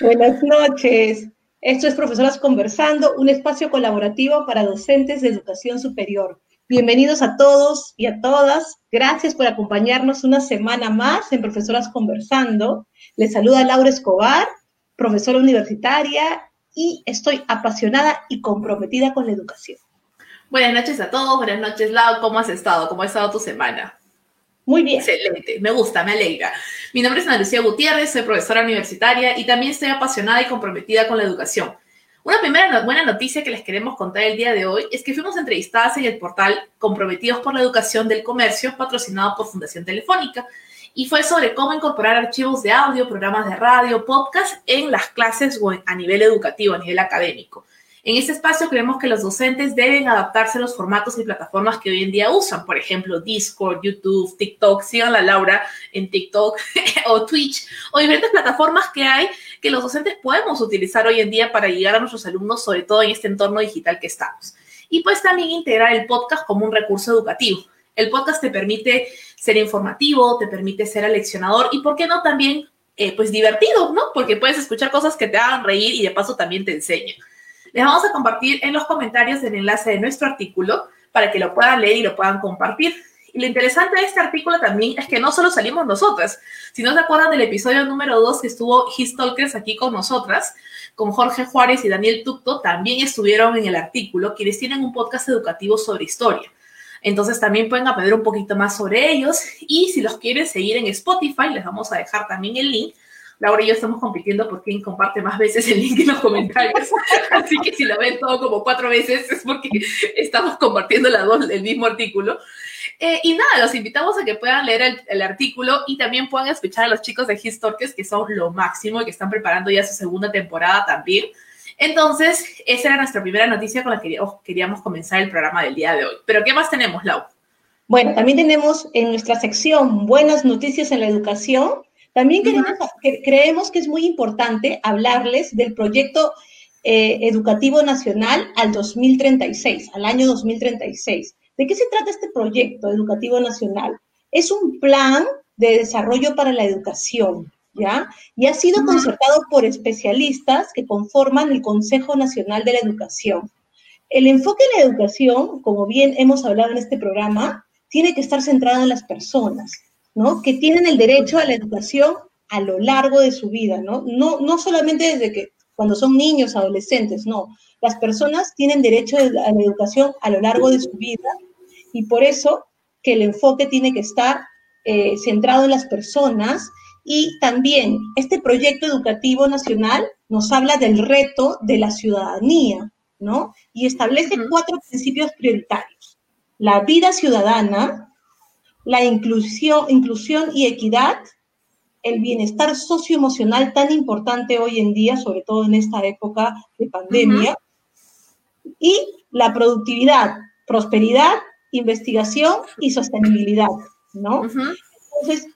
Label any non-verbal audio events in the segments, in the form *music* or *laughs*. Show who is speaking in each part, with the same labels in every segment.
Speaker 1: Buenas noches. Esto es Profesoras Conversando, un espacio colaborativo para docentes de educación superior. Bienvenidos a todos y a todas. Gracias por acompañarnos una semana más en Profesoras Conversando. Les saluda Laura Escobar, profesora universitaria, y estoy apasionada y comprometida con la educación.
Speaker 2: Buenas noches a todos, buenas noches Lau, ¿cómo has estado? ¿Cómo ha estado tu semana?
Speaker 1: Muy bien.
Speaker 2: Excelente, me gusta, me alegra. Mi nombre es Ana Lucía Gutiérrez, soy profesora universitaria y también estoy apasionada y comprometida con la educación. Una primera buena noticia que les queremos contar el día de hoy es que fuimos entrevistadas en el portal Comprometidos por la Educación del Comercio, patrocinado por Fundación Telefónica, y fue sobre cómo incorporar archivos de audio, programas de radio, podcast en las clases o a nivel educativo, a nivel académico. En este espacio creemos que los docentes deben adaptarse a los formatos y plataformas que hoy en día usan, por ejemplo, Discord, YouTube, TikTok, sigan a Laura en TikTok *laughs* o Twitch o diferentes plataformas que hay que los docentes podemos utilizar hoy en día para llegar a nuestros alumnos, sobre todo en este entorno digital que estamos. Y pues también integrar el podcast como un recurso educativo. El podcast te permite ser informativo, te permite ser aleccionador y, ¿por qué no también, eh, pues divertido, ¿no? Porque puedes escuchar cosas que te hagan reír y de paso también te enseñan. Les vamos a compartir en los comentarios el enlace de nuestro artículo para que lo puedan leer y lo puedan compartir. Y lo interesante de este artículo también es que no solo salimos nosotras. Si no se acuerdan del episodio número 2 que estuvo His Talkers aquí con nosotras, con Jorge Juárez y Daniel Tucto, también estuvieron en el artículo, quienes tienen un podcast educativo sobre historia. Entonces también pueden aprender un poquito más sobre ellos y si los quieren seguir en Spotify, les vamos a dejar también el link Laura y yo estamos compitiendo por quién comparte más veces el link en los comentarios. *laughs* Así que si lo ven todo como cuatro veces es porque estamos compartiendo la dos, el mismo artículo. Eh, y nada, los invitamos a que puedan leer el, artículo y también puedan escuchar a los chicos de Historques, que son lo máximo y que están preparando ya su segunda temporada también. Entonces, esa era nuestra primera noticia con la que queríamos comenzar el programa del día de hoy. Pero, ¿qué más tenemos, Lau?
Speaker 1: Bueno, también tenemos en nuestra sección Buenas Noticias en la Educación también creemos que es muy importante hablarles del proyecto eh, educativo nacional al 2036, al año 2036. ¿De qué se trata este proyecto educativo nacional? Es un plan de desarrollo para la educación, ¿ya? Y ha sido concertado por especialistas que conforman el Consejo Nacional de la Educación. El enfoque de la educación, como bien hemos hablado en este programa, tiene que estar centrado en las personas, que tienen el derecho a la educación a lo largo de su vida, ¿no? No, no solamente desde que cuando son niños, adolescentes, no. Las personas tienen derecho a la educación a lo largo de su vida y por eso que el enfoque tiene que estar eh, centrado en las personas y también este proyecto educativo nacional nos habla del reto de la ciudadanía, ¿no? Y establece cuatro principios prioritarios. La vida ciudadana, la inclusión, inclusión y equidad, el bienestar socioemocional tan importante hoy en día, sobre todo en esta época de pandemia, y la productividad, prosperidad, investigación y sostenibilidad, ¿no? Entonces,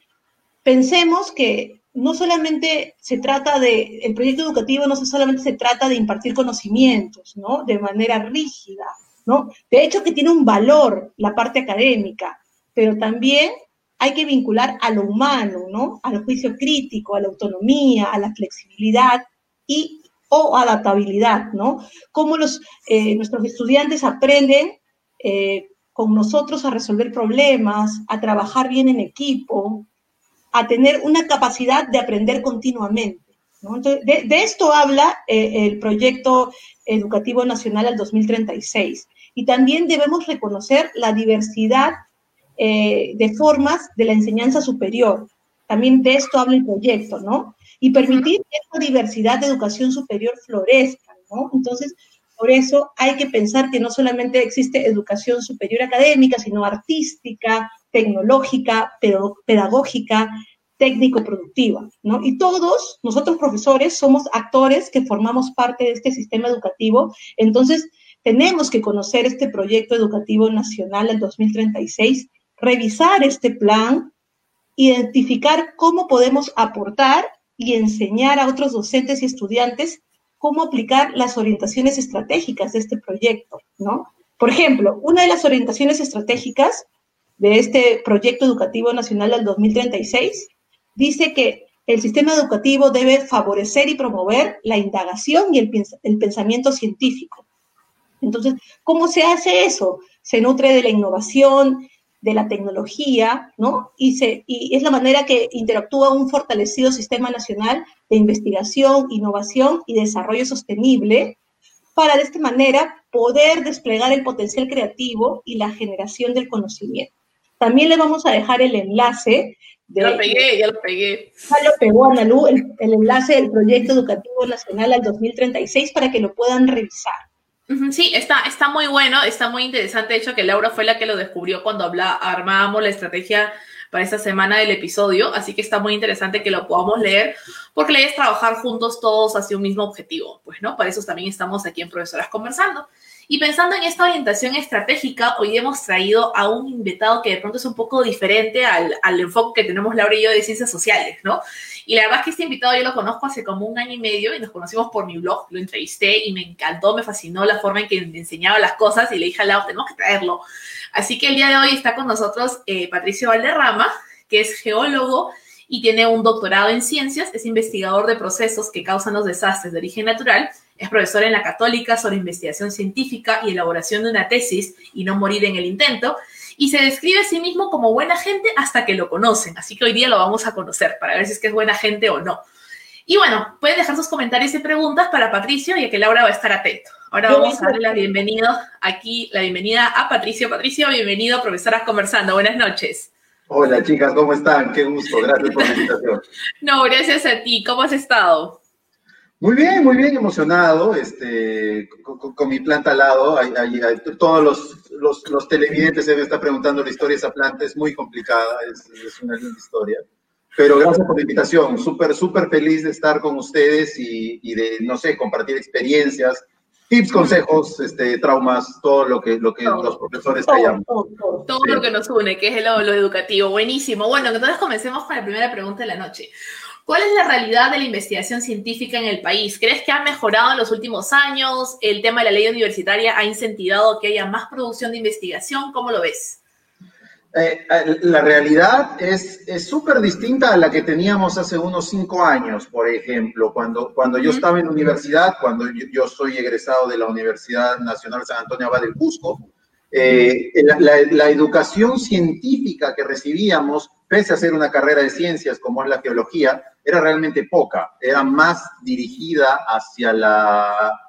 Speaker 1: pensemos que no solamente se trata de, el proyecto educativo no solamente se trata de impartir conocimientos, ¿no? De manera rígida, ¿no? De hecho que tiene un valor la parte académica, pero también hay que vincular a lo humano, ¿no? Al juicio crítico, a la autonomía, a la flexibilidad y o adaptabilidad, ¿no? Cómo los, eh, nuestros estudiantes aprenden eh, con nosotros a resolver problemas, a trabajar bien en equipo, a tener una capacidad de aprender continuamente. ¿no? Entonces, de, de, esto habla eh, el proyecto educativo nacional al 2036. Y también debemos reconocer la diversidad eh, de formas de la enseñanza superior. También de esto habla el proyecto, ¿no? Y permitir que esta diversidad de educación superior florezca, ¿no? Entonces, por eso hay que pensar que no solamente existe educación superior académica, sino artística, tecnológica, pedagógica, técnico-productiva, ¿no? Y todos, nosotros profesores, somos actores que formamos parte de este sistema educativo, entonces tenemos que conocer este proyecto educativo nacional del 2036 revisar este plan, identificar cómo podemos aportar y enseñar a otros docentes y estudiantes cómo aplicar las orientaciones estratégicas de este proyecto, ¿no? Por ejemplo, una de las orientaciones estratégicas de este proyecto educativo nacional del 2036 dice que el sistema educativo debe favorecer y promover la indagación y el, pensamiento científico. Entonces, ¿cómo se hace eso? Se nutre de la innovación, de la tecnología, ¿no? Y, se, y es la manera que interactúa un fortalecido sistema nacional de investigación, innovación y desarrollo sostenible para de esta manera poder desplegar el potencial creativo y la generación del conocimiento. También le vamos a dejar el enlace
Speaker 2: ya lo pegué, ya lo pegué.
Speaker 1: Ya lo pegó Analú, el, el enlace del Proyecto Educativo Nacional al 2036 para que lo puedan revisar.
Speaker 2: Sí, está, está muy bueno, está muy interesante. De hecho, que Laura fue la que lo descubrió cuando habla, armábamos la estrategia para esta semana del episodio. Así que está muy interesante que lo podamos leer, porque la idea es trabajar juntos todos hacia un mismo objetivo. Pues, ¿no? Para eso también estamos aquí en Profesoras Conversando. Y pensando en esta orientación estratégica, hoy hemos traído a un invitado que de pronto es un poco diferente al, al enfoque que tenemos Laura y yo de ciencias sociales, ¿no? Y la verdad es que este invitado yo lo conozco hace como un año y medio y nos conocimos por mi blog, lo entrevisté y me encantó, me fascinó la forma en que me enseñaba las cosas y le dije a Laura, tenemos que traerlo. Así que el día de hoy está con nosotros eh, Patricio Valderrama, que es geólogo y tiene un doctorado en ciencias, es investigador de procesos que causan los desastres de origen natural es profesor en la Católica sobre investigación científica y elaboración de una tesis y no morir en el intento. Y se describe a sí mismo como buena gente hasta que lo conocen. Así que hoy día lo vamos a conocer para ver si es que es buena gente o no. Y bueno, pueden dejar sus comentarios y preguntas para Patricio, ya que Laura va a estar atento. Ahora vamos a darle la bienvenida aquí, la bienvenida a Patricio. Patricio, bienvenido a Profesoras Conversando. Buenas noches.
Speaker 3: Hola chicas, ¿cómo están? Qué gusto, gracias por la invitación. *laughs*
Speaker 2: no, gracias a ti. ¿Cómo has estado?
Speaker 3: Muy bien, muy bien emocionado, este, con, mi planta al lado. Hay, todos los, los, los, televidentes se me están preguntando la historia de esa planta, es muy complicada, es, es una linda historia. Pero gracias por la invitación, súper, súper feliz de estar con ustedes y, y, de, no sé, compartir experiencias, tips, consejos, este, traumas, todo lo que, lo que los profesores
Speaker 2: callamos. Todo, todo, lo que nos une, que es lo, lo educativo. Buenísimo. Bueno, entonces comencemos con la primera pregunta de la noche. ¿Cuál es la realidad de la investigación científica en el país? ¿Crees que ha mejorado en los últimos años? ¿El tema de la ley universitaria ha incentivado que haya más producción de investigación? ¿Cómo lo ves?
Speaker 3: Eh, eh, la realidad es súper distinta a la que teníamos hace unos cinco años, por ejemplo, cuando, cuando yo estaba en la universidad, cuando yo, soy egresado de la Universidad Nacional San Antonio Abad del Cusco, eh, la, educación científica que recibíamos, pese a ser una carrera de ciencias como es la geología, era realmente poca, era más dirigida hacia la,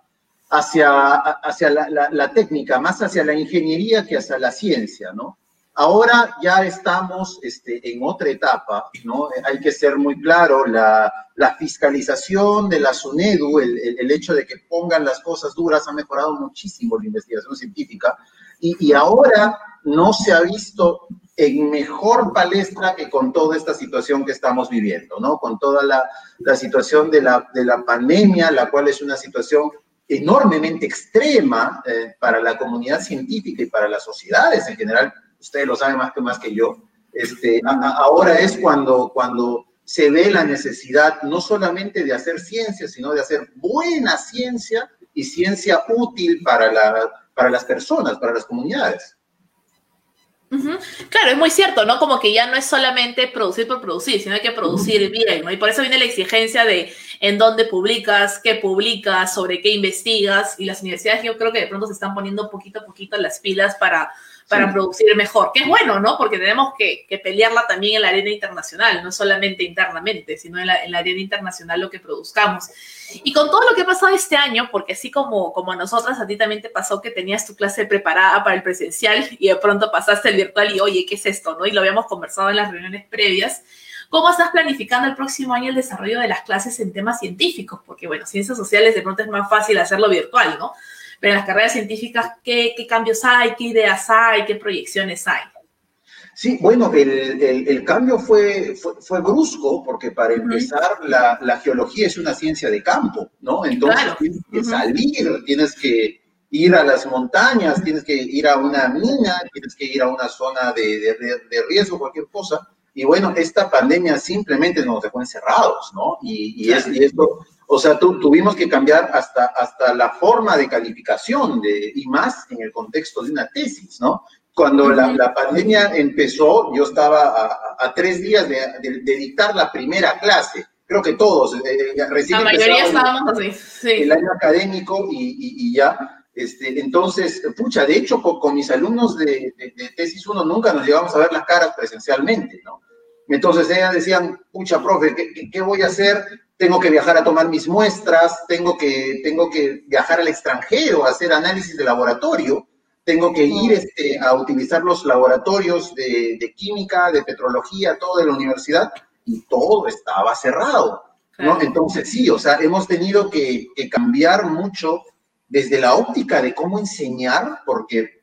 Speaker 3: hacia, hacia la, técnica, más hacia la ingeniería que hacia la ciencia, ¿no? Ahora ya estamos este, en otra etapa, ¿no? Hay que ser muy claro, la, fiscalización de la SUNEDU, el, el, hecho de que pongan las cosas duras ha mejorado muchísimo la investigación científica, y, ahora no se ha visto en mejor palestra que con toda esta situación que estamos viviendo, ¿no? Con toda la, situación de la, de la, pandemia, la cual es una situación enormemente extrema eh, para la comunidad científica y para las sociedades en general. Ustedes lo saben más que, más que yo. Este, ahora es cuando, cuando se ve la necesidad no solamente de hacer ciencia, sino de hacer buena ciencia y ciencia útil para la para las personas, para las comunidades.
Speaker 2: Claro, es muy cierto, ¿no? Como que ya no es solamente producir por producir, sino hay que producir bien, ¿no? Y por eso viene la exigencia de en dónde publicas, qué publicas, sobre qué investigas, y las universidades yo creo que de pronto se están poniendo poquito a poquito las pilas para para producir mejor, que es bueno, ¿no? Porque tenemos que, pelearla también en la arena internacional, no solamente internamente, sino en la, arena internacional lo que produzcamos. Y con todo lo que ha pasado este año, porque así como, como a nosotras, a ti también te pasó que tenías tu clase preparada para el presencial y de pronto pasaste el virtual y, oye, ¿qué es esto? ¿no? Y lo habíamos conversado en las reuniones previas. ¿Cómo estás planificando el próximo año el desarrollo de las clases en temas científicos? Porque, bueno, ciencias sociales de pronto es más fácil hacerlo virtual, ¿no? Pero en las carreras científicas, ¿qué, cambios hay? ¿Qué ideas hay? ¿Qué proyecciones hay?
Speaker 3: Sí, bueno, el, cambio fue, fue, brusco porque para empezar la, geología es una ciencia de campo, ¿no? Entonces tienes que salir, tienes que ir a las montañas, tienes que ir a una mina, tienes que ir a una zona de, riesgo, cualquier cosa. Y bueno, esta pandemia simplemente nos dejó encerrados, ¿no? Y, y, y esto o sea, tuvimos que cambiar hasta, hasta la forma de calificación de, y más en el contexto de una tesis, ¿no? Cuando la, pandemia empezó, yo estaba a, tres días de, dictar la primera clase. Creo que todos,
Speaker 2: eh, eh recién La mayoría estábamos así, sí.
Speaker 3: El año académico y, ya. Este, entonces, pucha, de hecho, con, mis alumnos de, tesis 1 nunca nos llevamos a ver las caras presencialmente, ¿no? Entonces ellas decían, pucha, profe, ¿qué, qué voy a hacer? tengo que viajar a tomar mis muestras, tengo que, tengo que viajar al extranjero a hacer análisis de laboratorio, tengo que ir este, a utilizar los laboratorios de, química, de petrología, todo de la universidad, y todo estaba cerrado. ¿no? Entonces, sí, o sea, hemos tenido que, cambiar mucho desde la óptica de cómo enseñar, porque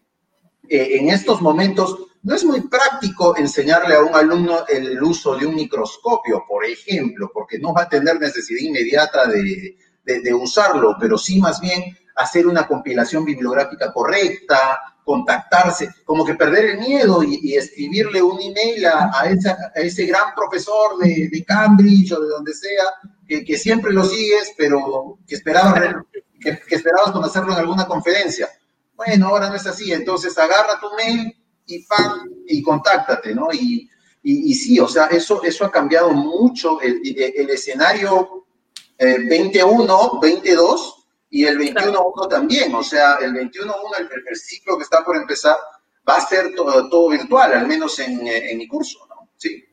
Speaker 3: eh, en estos momentos no es muy práctico enseñarle a un alumno el uso de un microscopio, por ejemplo, porque no va a tener necesidad inmediata de, usarlo, pero sí más bien hacer una compilación bibliográfica correcta, contactarse, como que perder el miedo y, escribirle un email a, ese gran profesor de, Cambridge o de donde sea, que, siempre lo sigues, pero que esperabas, que, que esperabas conocerlo en alguna conferencia. Bueno, ahora no es así, entonces agarra tu mail, y y contáctate, ¿no? Y, y, sí, o sea, eso, eso ha cambiado mucho el, el escenario 21, eh, 22 y el 21-1 también, o sea, el 21-1, el, ciclo que está por empezar, va a ser todo, todo virtual, al menos en, en mi curso, ¿no? Sí.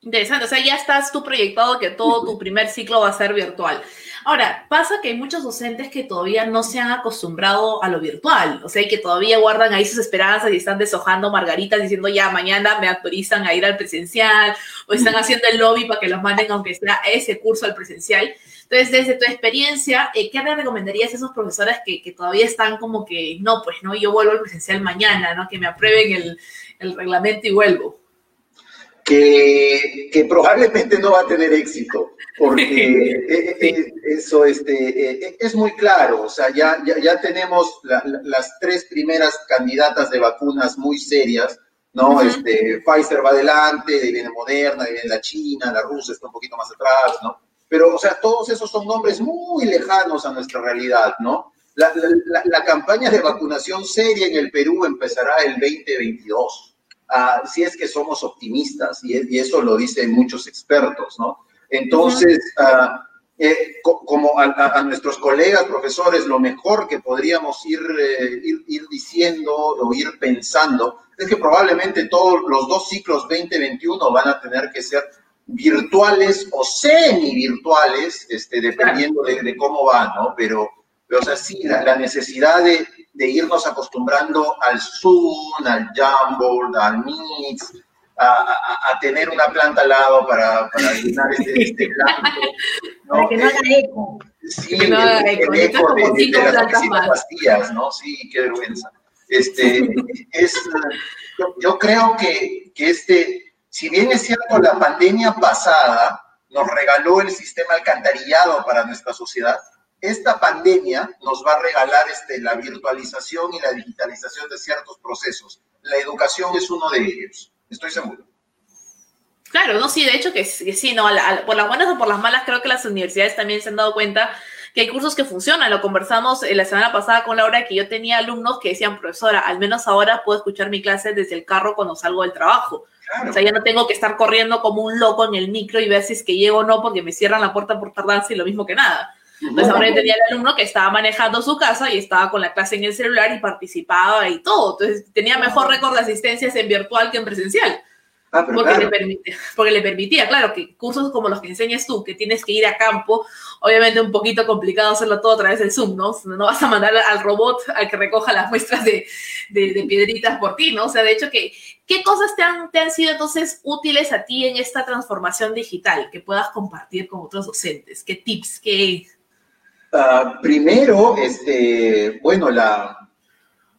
Speaker 2: Interesante, o sea, ya estás tú proyectado que todo tu primer ciclo va a ser virtual. Ahora, pasa que hay muchos docentes que todavía no se han acostumbrado a lo virtual, o sea, que todavía guardan ahí sus esperanzas y están deshojando margaritas diciendo ya mañana me autorizan a ir al presencial o están haciendo el lobby para que los manden aunque sea ese curso al presencial. Entonces, desde tu experiencia, eh, ¿qué le recomendarías a esos profesores que, que, todavía están como que, no, pues no, yo vuelvo al presencial mañana, ¿no? Que me aprueben el, el reglamento y vuelvo
Speaker 3: que, probablemente no va a tener éxito, porque *laughs* eh, eh, eso este, eh, es muy claro, o sea, ya, ya, tenemos las tres primeras candidatas de vacunas muy serias, ¿no? este, Pfizer va adelante, viene Moderna, viene la China, la Rusia está un poquito más atrás, ¿no? Pero, o sea, todos esos son nombres muy lejanos a nuestra realidad, ¿no? La, la campaña de vacunación seria en el Perú empezará el 2022 si es que somos optimistas, y, eso lo dicen muchos expertos, ¿no? Entonces, ah, eh, como a, nuestros colegas profesores, lo mejor que podríamos ir, eh, ir, ir, diciendo o ir pensando es que probablemente todos los dos ciclos 2021 van a tener que ser virtuales o semi-virtuales, este, dependiendo de, cómo va, ¿no? Pero, pero o sea, sí, la necesidad de, de irnos acostumbrando al Zoom, al Jamboard, al Meet, a, tener una planta al lado para, para llenar este, este *laughs*
Speaker 1: ¿no? Para que no haga eco.
Speaker 3: Sí, que no haga eco. El, eco de, de, de las pastillas, ¿no? Sí, qué vergüenza. Este, es, yo, yo creo que, que este, si bien es cierto, la pandemia pasada nos regaló el sistema alcantarillado para nuestra sociedad, esta pandemia nos va a regalar este, la virtualización y la digitalización de ciertos procesos. La educación es uno de ellos, estoy seguro.
Speaker 2: Claro, no, sí, de hecho que, sí, no, por las buenas o por las malas, creo que las universidades también se han dado cuenta que hay cursos que funcionan. Lo conversamos eh, la semana pasada con Laura, que yo tenía alumnos que decían, profesora, al menos ahora puedo escuchar mi clase desde el carro cuando salgo del trabajo. O sea, ya no tengo que estar corriendo como un loco en el micro y ver si es que llego o no, porque me cierran la puerta por tardanza y lo mismo que nada. Entonces ahora tenía el alumno que estaba manejando su casa y estaba con la clase en el celular y participaba y todo. Entonces tenía mejor récord de asistencias en virtual que en presencial. Ah, porque, le permite, porque le permitía, claro, que cursos como los que enseñas tú, que tienes que ir a campo, obviamente un poquito complicado hacerlo todo a través del Zoom, ¿no? No vas a mandar al robot a que recoja las muestras de, de, piedritas por ti, ¿no? O sea, de hecho, que, ¿qué cosas te han, te han sido entonces útiles a ti en esta transformación digital que puedas compartir con otros docentes? ¿Qué tips? ¿Qué,
Speaker 3: Ah, primero, este, bueno, la,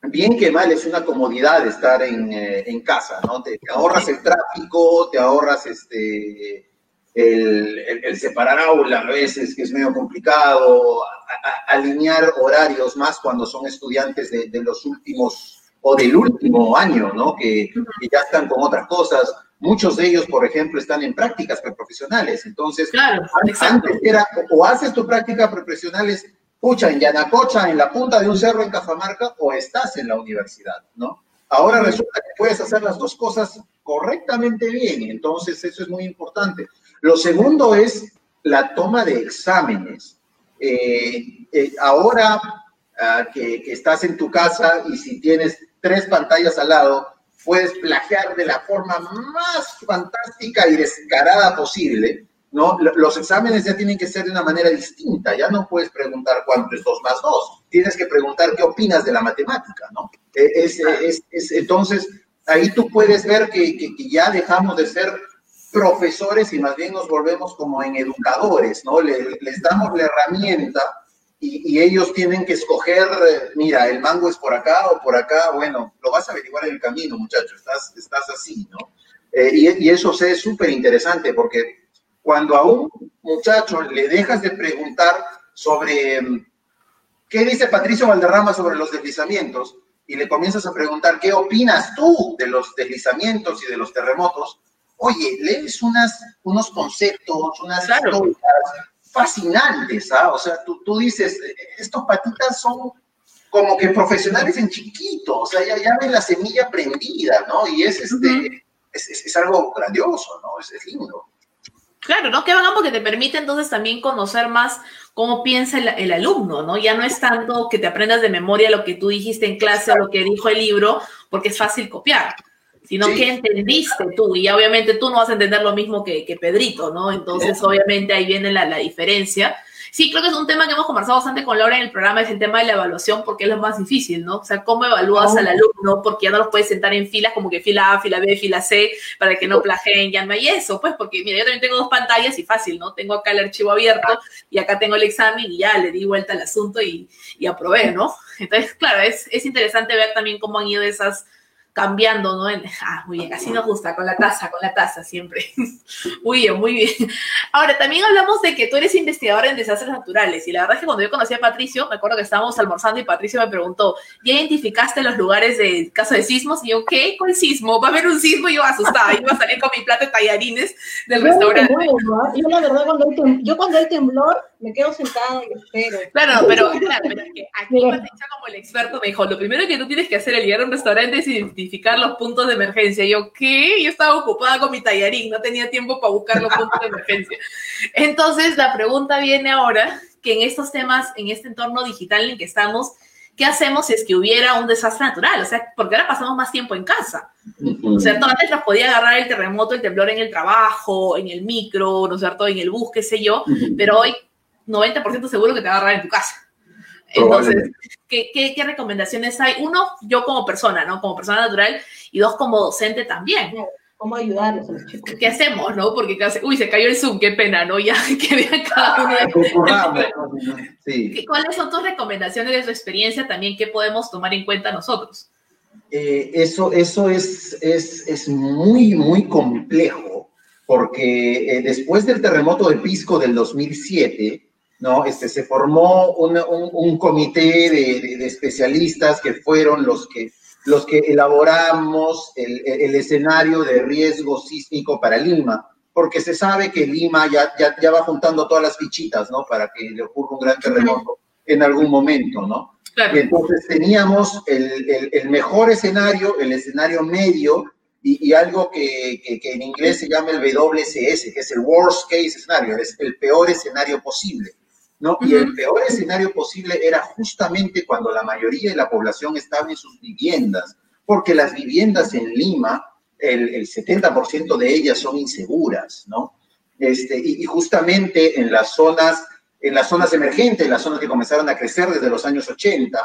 Speaker 3: bien que mal es una comodidad estar en, eh, en casa, ¿no? Te, ahorras el tráfico, te ahorras este, el, el, separar aula a veces, que es medio complicado, alinear horarios más cuando son estudiantes de, los últimos o del último año, ¿no? Que ya están con otras cosas Muchos de ellos, por ejemplo, están en prácticas preprofesionales. Entonces,
Speaker 2: claro,
Speaker 3: antes era o haces tu práctica preprofesionales, pucha, en Yanacocha, en la punta de un cerro en Cajamarca, o estás en la universidad, ¿no? Ahora resulta que puedes hacer las dos cosas correctamente bien, entonces eso es muy importante. Lo segundo es la toma de exámenes. Eh, eh, ahora ah, que, que estás en tu casa y si tienes tres pantallas al lado, puedes plagiar de la forma más fantástica y descarada posible, ¿no? Los exámenes ya tienen que ser de una manera distinta, ya no puedes preguntar cuánto es 2 más 2, tienes que preguntar qué opinas de la matemática, ¿no? E, es, es, es, entonces, ahí tú puedes ver que, que, que, ya dejamos de ser profesores y más bien nos volvemos como en educadores, ¿no? Le, les damos la herramienta y, y, ellos tienen que escoger, mira, el mango es por acá o por acá, bueno, lo vas a averiguar en el camino, muchachos, estás, estás así, ¿no? Eh, y, y, eso es súper interesante porque cuando a un muchacho le dejas de preguntar sobre qué dice Patricio Valderrama sobre los deslizamientos y le comienzas a preguntar qué opinas tú de los deslizamientos y de los terremotos, oye, lees unas, unos conceptos, unas claro. historias fascinantes, ¿ah? O sea, tú, tú dices, estos patitas son como que profesionales en chiquito, o sea, ya, ya ven la semilla prendida, ¿no? Y es, este, uh -huh. es, es, es, algo grandioso, ¿no? Es, es lindo.
Speaker 2: Claro, ¿no? Que hagan porque te permite entonces también conocer más cómo piensa el, el, alumno, ¿no? Ya no es tanto que te aprendas de memoria lo que tú dijiste en clase o lo que dijo el libro, porque es fácil copiar, sino sí. que entendiste tú, y obviamente tú no vas a entender lo mismo que, que Pedrito, ¿no? Entonces, obviamente ahí viene la, la diferencia. Sí, creo que es un tema que hemos conversado bastante con Laura en el programa, es el tema de la evaluación, porque es lo más difícil, ¿no? O sea, cómo evalúas oh. al alumno, porque ya no los puedes sentar en filas, como que fila A, fila B, fila C, para que no plageen, ya no hay eso, pues, porque mira, yo también tengo dos pantallas y fácil, ¿no? Tengo acá el archivo abierto y acá tengo el examen y ya le di vuelta al asunto y, y aprobé, ¿no? Entonces, claro, es, es interesante ver también cómo han ido esas cambiando, ¿no? *laughs* Ah, muy bien, así nos gusta, con la taza, con la taza siempre. *laughs* muy bien, muy bien. Ahora, también hablamos de que tú eres investigador en desastres naturales y la verdad es que cuando yo conocí a Patricio, me acuerdo que estábamos almorzando y Patricio me preguntó, ¿ya identificaste los lugares de caso de sismos? Y yo, ¿qué? ¿Cuál sismo? ¿Va a haber un sismo? Y yo asustada, iba a salir con mi plato de tallarines del
Speaker 1: yo
Speaker 2: restaurante.
Speaker 1: ¿no? Yo la verdad, cuando hay, tem yo cuando hay temblor, me quedo sentada y espero.
Speaker 2: Claro, pero, claro, pero es que aquí Patricia como el experto me dijo, lo primero que tú tienes que hacer al llegar a un restaurante es identificar los puntos de emergencia. Yo, ¿qué? Yo estaba ocupada con mi tallarín, no tenía tiempo para buscar los puntos de emergencia. Entonces, la pregunta viene ahora, que en estos temas, en este entorno digital en el que estamos, ¿qué hacemos si es que hubiera un desastre natural? O sea, porque ahora pasamos más tiempo en casa. ¿No es cierto? Antes nos podía agarrar el terremoto, el temblor en el trabajo, en el micro, ¿no es cierto? En el bus, qué sé yo, pero hoy 90% seguro que te va a agarrar en tu casa. Entonces, ¿qué, qué, qué recomendaciones hay? Uno, yo como persona, ¿no? Como persona natural, y dos, como docente también.
Speaker 1: ¿Cómo ayudarlos a los chicos?
Speaker 2: ¿Qué hacemos, no? Porque, uy, se cayó el Zoom, qué pena, ¿no? Ya *laughs* que vean cada uno de... sí. ¿Cuáles son tus recomendaciones de tu experiencia también? ¿Qué podemos tomar en cuenta nosotros?
Speaker 3: Eh, eso eso es, es, es muy, muy complejo, porque eh, después del terremoto de Pisco del 2007, ¿no? Este, se formó un, un, un comité de, de, de, especialistas que fueron los que, los que elaboramos el, el, escenario de riesgo sísmico para Lima, porque se sabe que Lima ya, ya, ya, va juntando todas las fichitas, ¿no? Para que le ocurra un gran terremoto en algún momento, ¿no? Claro. Y entonces teníamos el, el, el, mejor escenario, el escenario medio, y, y algo que, que, que, en inglés se llama el WCS, que es el worst case escenario, es el peor escenario posible. ¿No? Y el peor escenario posible era justamente cuando la mayoría de la población estaba en sus viviendas, porque las viviendas en Lima, el, el 70% de ellas son inseguras, ¿no? Este, y, y, justamente en las zonas, en las zonas emergentes, en las zonas que comenzaron a crecer desde los años 80,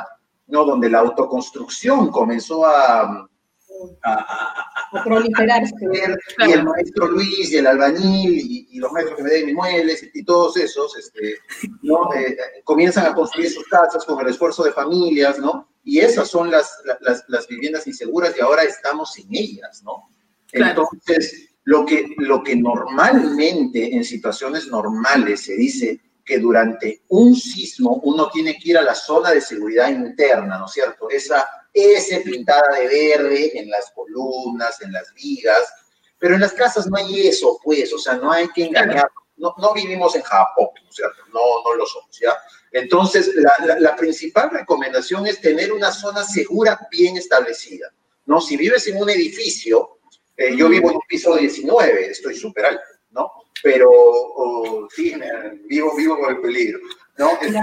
Speaker 3: ¿no? Donde la autoconstrucción comenzó a,
Speaker 1: a, a, a proliferarse. *laughs*
Speaker 3: Y el maestro Luis y el albañil y, y los maestros que me den inmuebles y, y todos esos este, ¿no? Eh, comienzan a construir sus casas con el esfuerzo de familias, ¿no? Y esas son las, las, las viviendas inseguras y ahora estamos en ellas, ¿no? Claro. Entonces, lo que, lo que normalmente en situaciones normales se dice que durante un sismo uno tiene que ir a la zona de seguridad interna, ¿no es cierto? Esa S pintada de verde en las columnas, en las vigas, pero en las casas no hay eso, pues, o sea, no hay que engañar, no, no vivimos en Japón, ¿no es cierto? No, no lo somos, ¿ya? Entonces, la, la, la, principal recomendación es tener una zona segura bien establecida. ¿no? Si vives en un edificio, eh, yo vivo en un piso 19, estoy súper alto, ¿no? Pero, sí, vivo, vivo con el peligro, ¿no? Este,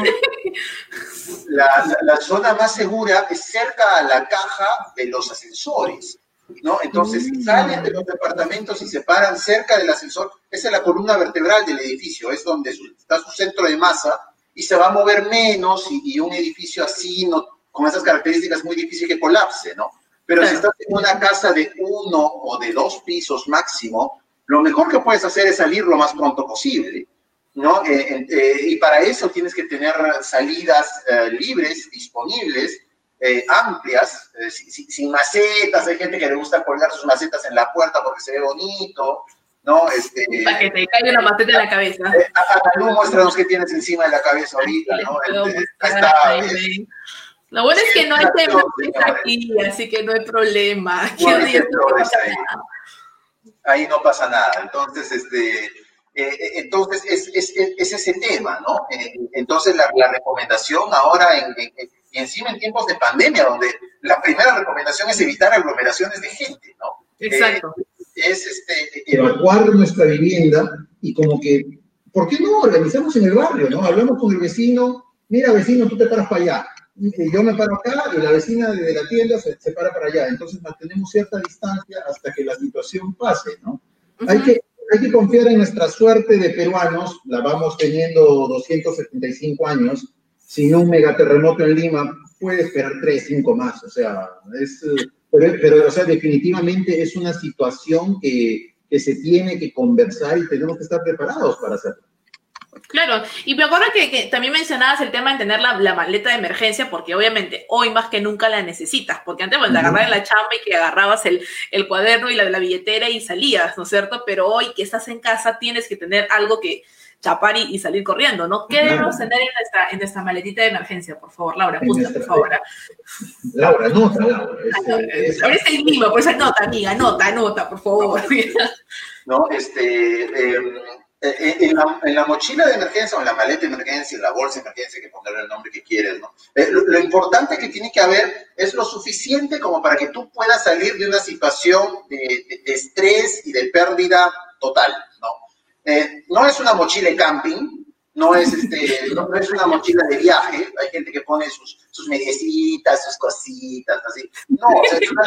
Speaker 3: la, la, zona más segura es cerca a la caja de los ascensores, ¿no? Entonces, mm. salen de los departamentos y se paran cerca del ascensor, esa es la columna vertebral del edificio, es donde está su centro de masa y se va a mover menos y, un edificio así, no, con esas características, es muy difícil que colapse, ¿no? Pero si estás en una casa de uno o de dos pisos máximo, lo mejor que puedes hacer es salir lo más pronto posible, ¿no? Eh, eh, y para eso tienes que tener salidas eh, libres, disponibles, amplias, sin, macetas. Hay gente que le gusta colgar sus macetas en la puerta porque se ve bonito, ¿no? Este,
Speaker 2: para que te caiga una maceta en la cabeza.
Speaker 3: Eh, muéstranos qué tienes encima de la cabeza ahorita, ¿no? Este, está,
Speaker 2: lo bueno es que no hay temas aquí, así que no hay problema. *laughs*
Speaker 3: ahí. no pasa nada. Entonces, este, eh, eh, entonces es, es, es, ese tema, ¿no? entonces, la, la, recomendación ahora, en, y encima en tiempos de pandemia, donde la primera recomendación es evitar aglomeraciones de gente, ¿no?
Speaker 2: Exacto
Speaker 3: es este, evacuar nuestra vivienda y como que, ¿por qué no organizamos en el barrio, no? Hablamos con el vecino, mira vecino, tú te paras para allá, yo me paro acá y la vecina de la tienda se, se para para allá. Entonces mantenemos cierta distancia hasta que la situación pase, ¿no? hay, que, hay que confiar en nuestra suerte de peruanos, la vamos teniendo 275 años, sin un megaterremoto en Lima, puede esperar 3, 5 más, o sea, es pero, o sea, definitivamente es una situación que, que se tiene que conversar y tenemos que estar preparados para hacerlo.
Speaker 2: Claro, y me acuerdo que, también mencionabas el tema de tener la, la, maleta de emergencia, porque obviamente hoy más que nunca la necesitas, porque antes bueno, te agarrabas la chamba y que agarrabas el, el cuaderno y la, la billetera y salías, ¿no es cierto? Pero hoy que estás en casa tienes que tener algo que, chapar y, salir corriendo, ¿no? ¿Qué debemos tener en nuestra, en nuestra maletita de emergencia, por favor, Laura? Apunta, por favor.
Speaker 3: Laura, nota, Laura.
Speaker 2: Ahora está en Lima, por esa nota, amiga, nota, nota, por favor.
Speaker 3: No, este, em, eh, en, la, en, la, mochila de emergencia o en la maleta de emergencia, en la bolsa de emergencia, que ponerle el nombre que quieres, ¿no? Eh, lo, importante que tiene que haber es lo suficiente como para que tú puedas salir de una situación de, de estrés y de pérdida total, ¿no? Eh, no es una mochila de camping, no es, este, *laughs* no, es una mochila de viaje, hay gente que pone sus, sus mediecitas, sus cositas, así. No, es, una,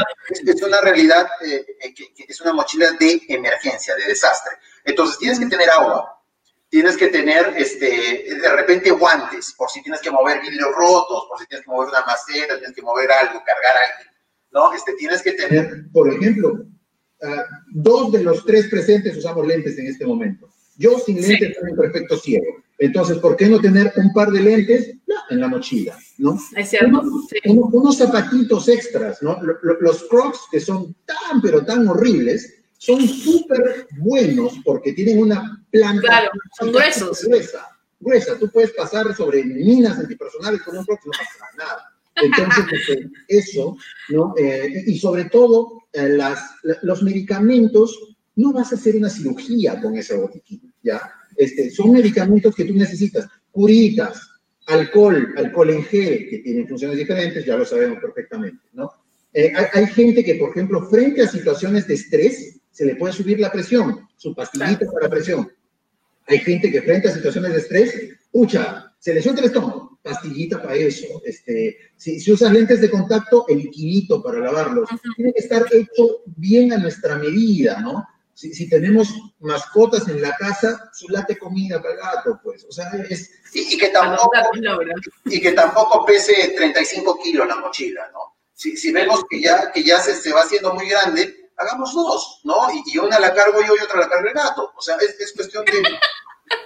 Speaker 3: es, una, realidad eh, eh, que, es una mochila de emergencia, de desastre. Entonces tienes que tener agua, tienes que tener este, de repente guantes, por si tienes que mover vidrios rotos, por si tienes que mover una maceta, tienes que mover algo, cargar algo, ¿no? Este, tienes que tener, por ejemplo, Ah, dos de los tres presentes usamos lentes en este momento. Yo sin lentes estoy en perfecto ciego. Entonces, ¿por qué no tener un par de lentes en la mochila? ¿no?
Speaker 2: Es cierto.
Speaker 3: Unos, zapatitos extras, ¿no? Los crocs que son tan, pero tan horribles, son súper buenos porque tienen una planta.
Speaker 2: Claro, son gruesos.
Speaker 3: Gruesa, gruesa. Tú puedes pasar sobre minas antipersonales con un y no pasa nada. Entonces, *laughs* este, eso, ¿no? Eh, y sobre todo, eh, las, los medicamentos, no vas a hacer una cirugía con ese botiquín, ¿ya? Este, son medicamentos que tú necesitas, curitas, alcohol, alcohol en gel, que tienen funciones diferentes, ya lo sabemos perfectamente, ¿no? Eh, hay, hay, gente que, por ejemplo, frente a situaciones de estrés, se le puede subir la presión, su pastillita para la presión. Hay gente que frente a situaciones de estrés, pucha, se le suelta el estómago, pastillita para eso. Este, si, si, usas lentes de contacto, el liquidito para lavarlos. Tiene que estar hecho bien a nuestra medida, ¿no? Si, si, tenemos mascotas en la casa, su late comida para el gato, pues. O sea, es... Y, que tampoco, y que tampoco pese 35 kilos la mochila, ¿no? Si, si vemos que ya, que ya se, se va haciendo muy grande, hagamos dos, ¿no? Y, una la cargo yo y otra la cargo el gato. O sea, es, es cuestión de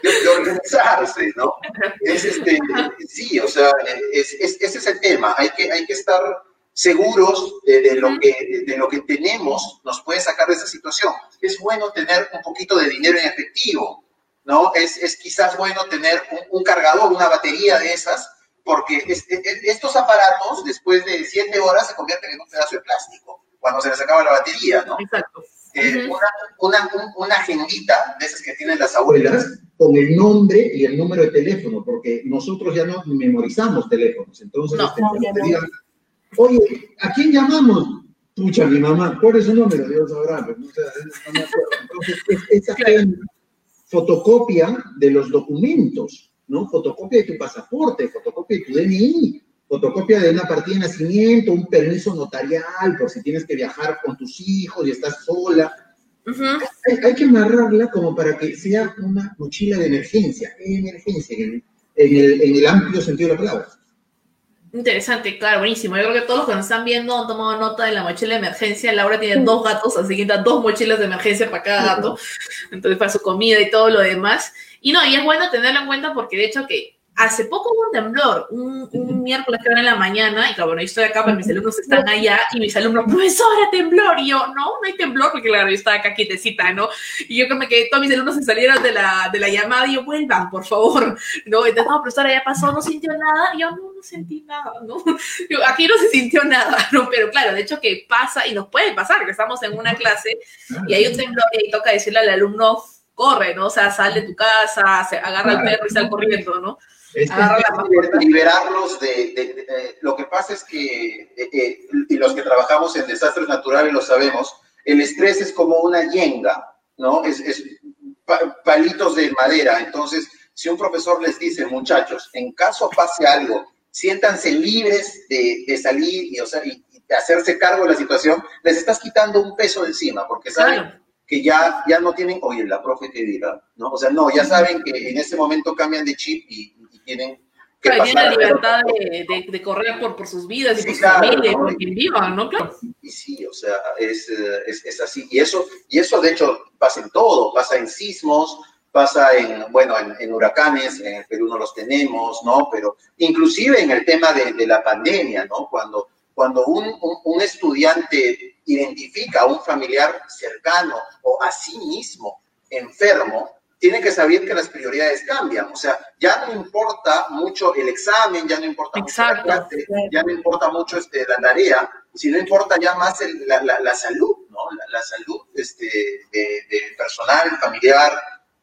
Speaker 3: de, organizarse, ¿no? Es este, sí, o sea, es, es, ese es el tema. Hay que, hay que estar seguros de, lo que, de lo que tenemos, nos puede sacar de esa situación. Es bueno tener un poquito de dinero en efectivo, ¿no? Es, es quizás bueno tener un, cargador, una batería de esas, porque estos aparatos, después de siete horas, se convierten en un pedazo de plástico, cuando se les acaba la batería, ¿no?
Speaker 2: Exacto.
Speaker 3: Eh, una, una, una, agendita de esas que tienen las abuelas con el nombre y el número de teléfono, porque nosotros ya no memorizamos teléfonos. Entonces, este, oye, ¿a quién llamamos? Pucha, mi mamá, ¿cuál es su número? Dios sabrá, pero no, sé, no me acuerdo. Entonces, es, esa fotocopia de los documentos, ¿no? Fotocopia de tu pasaporte, fotocopia de tu DNI, fotocopia de una partida de nacimiento, un permiso notarial por si tienes que viajar con tus hijos y estás sola. hay, que amarrarla como para que sea una mochila de emergencia, emergencia, en el, en el amplio sentido de la palabra.
Speaker 2: Interesante, claro, buenísimo. Yo creo que todos los que nos están viendo han tomado nota de la mochila de emergencia. Laura tiene dos gatos, así que da dos mochilas de emergencia para cada gato. Entonces, para su comida y todo lo demás. Y no, y es bueno tenerlo en cuenta porque de hecho que hace poco hubo un temblor, un, miércoles que era en la mañana, y claro, bueno, yo estoy acá, pero mis alumnos están allá, y mis alumnos, profesora, temblor, y yo, no, no hay temblor, porque claro, yo estaba acá quietecita, ¿no? Y yo creo que todos mis alumnos se salieron de la, de la llamada, y yo, vuelvan, por favor, ¿no? Entonces, no, profesora, ya pasó, no sintió nada, y yo, no, no sentí nada, ¿no? *laughs* Yo, aquí no se sintió nada, *laughs* ¿no? Pero claro, de hecho que pasa, y nos puede pasar, que estamos en una clase, y hay un temblor, y toca decirle al alumno, corre, ¿no? O sea, sal de tu casa, se agarra el perro y sal corriendo, ¿no?
Speaker 3: Es liberarlos de, Lo que pasa es que, eh, eh, y los que trabajamos en desastres naturales lo sabemos, el estrés es como una yenga, ¿no? Es, palitos de madera. Entonces, si un profesor les dice, muchachos, en caso pase algo, siéntanse libres de, salir y, o sea, y, hacerse cargo de la situación, les estás quitando un peso de encima, porque saben que ya, ya no tienen, oye, la profe que dirá, ¿no? O sea, no, ya saben que en ese momento cambian de chip y, tienen
Speaker 2: que tienen la libertad de, de, correr por, por sus vidas y por su familia, por quien vivan, ¿no? Claro.
Speaker 3: Y, sí, o sea, es, es, es, así. Y eso, y eso, de hecho, pasa en todo. Pasa en sismos, pasa en, bueno, en, en, huracanes, en el Perú no los tenemos, ¿no? Pero inclusive en el tema de, de la pandemia, ¿no? Cuando, cuando un, un, un, estudiante identifica a un familiar cercano o a sí mismo enfermo, tiene que saber que las prioridades cambian. O sea, ya no importa mucho el examen, ya no importa mucho la clase, ya no importa mucho este, la tarea, sino importa ya más la, la, salud, ¿no? La, salud este, de, personal, familiar,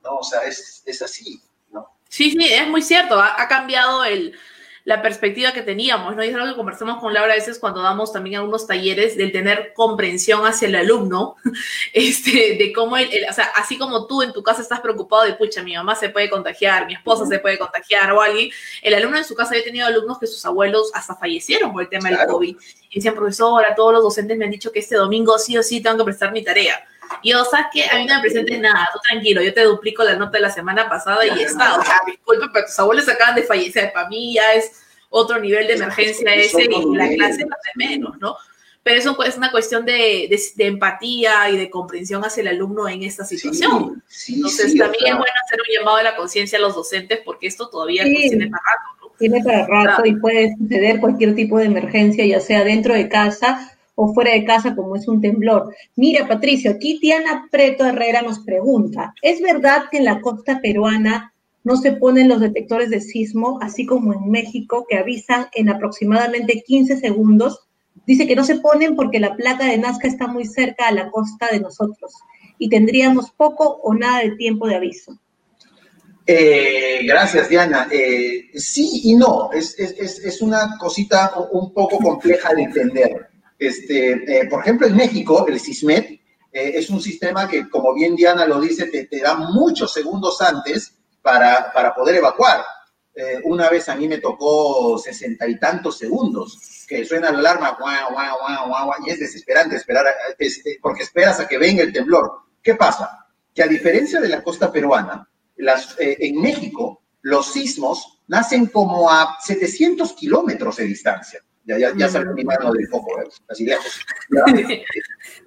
Speaker 3: ¿no? O sea, es, es así, ¿no?
Speaker 2: Sí, sí, es muy cierto. ha cambiado el, la perspectiva que teníamos, ¿no? Y es algo que conversamos con Laura a veces cuando damos también algunos talleres del tener comprensión hacia el alumno, *laughs* este, de cómo, el, o sea, así como tú en tu casa estás preocupado de, pucha, mi mamá se puede contagiar, mi esposa se puede contagiar o alguien, el alumno en su casa había tenido alumnos que sus abuelos hasta fallecieron por el tema del COVID. Y decían, profesora, todos los docentes me han dicho que este domingo sí o sí tengo que prestar mi tarea. Y yo, ¿sabes qué? A mí no me presentes nada, tú tranquilo, yo te duplico la nota de la semana pasada y *laughs* está. O sea, disculpe, pero tus abuelos acaban de fallecer. Para mí ya es otro nivel de emergencia ese y la clase no de menos, ¿no? Pero eso es una cuestión de, de, empatía y de comprensión hacia el alumno en esta situación. Entonces, también es bueno hacer un llamado a la conciencia a los docentes porque esto todavía tiene para rato. ¿no?
Speaker 1: Tiene para rato y puede suceder cualquier tipo de emergencia, ya sea dentro de casa o fuera de casa como es un temblor. Mira, Patricio, aquí Tiana Preto Herrera nos pregunta, ¿es verdad que en la costa peruana no se ponen los detectores de sismo, así como en México, que avisan en aproximadamente 15 segundos? Dice que no se ponen porque la placa de Nazca está muy cerca a la costa de nosotros y tendríamos poco o nada de tiempo de aviso.
Speaker 3: Eh, gracias, Diana. Eh, sí y no, es, es, es, una cosita un poco compleja de entender. Este, eh, por ejemplo, en México, el SISMET eh, es un sistema que, como bien Diana lo dice, te, da muchos segundos antes para, poder evacuar. Eh, una vez a mí me tocó sesenta y tantos segundos, que suena la alarma, guau, guau, guau, guau, y es desesperante esperar, este, porque esperas a que venga el temblor. ¿Qué pasa? Que a diferencia de la costa peruana, las, en México, los sismos nacen como a 700 kilómetros de distancia ya, ya, ya salió mi mano del foco, ¿eh? así lejos.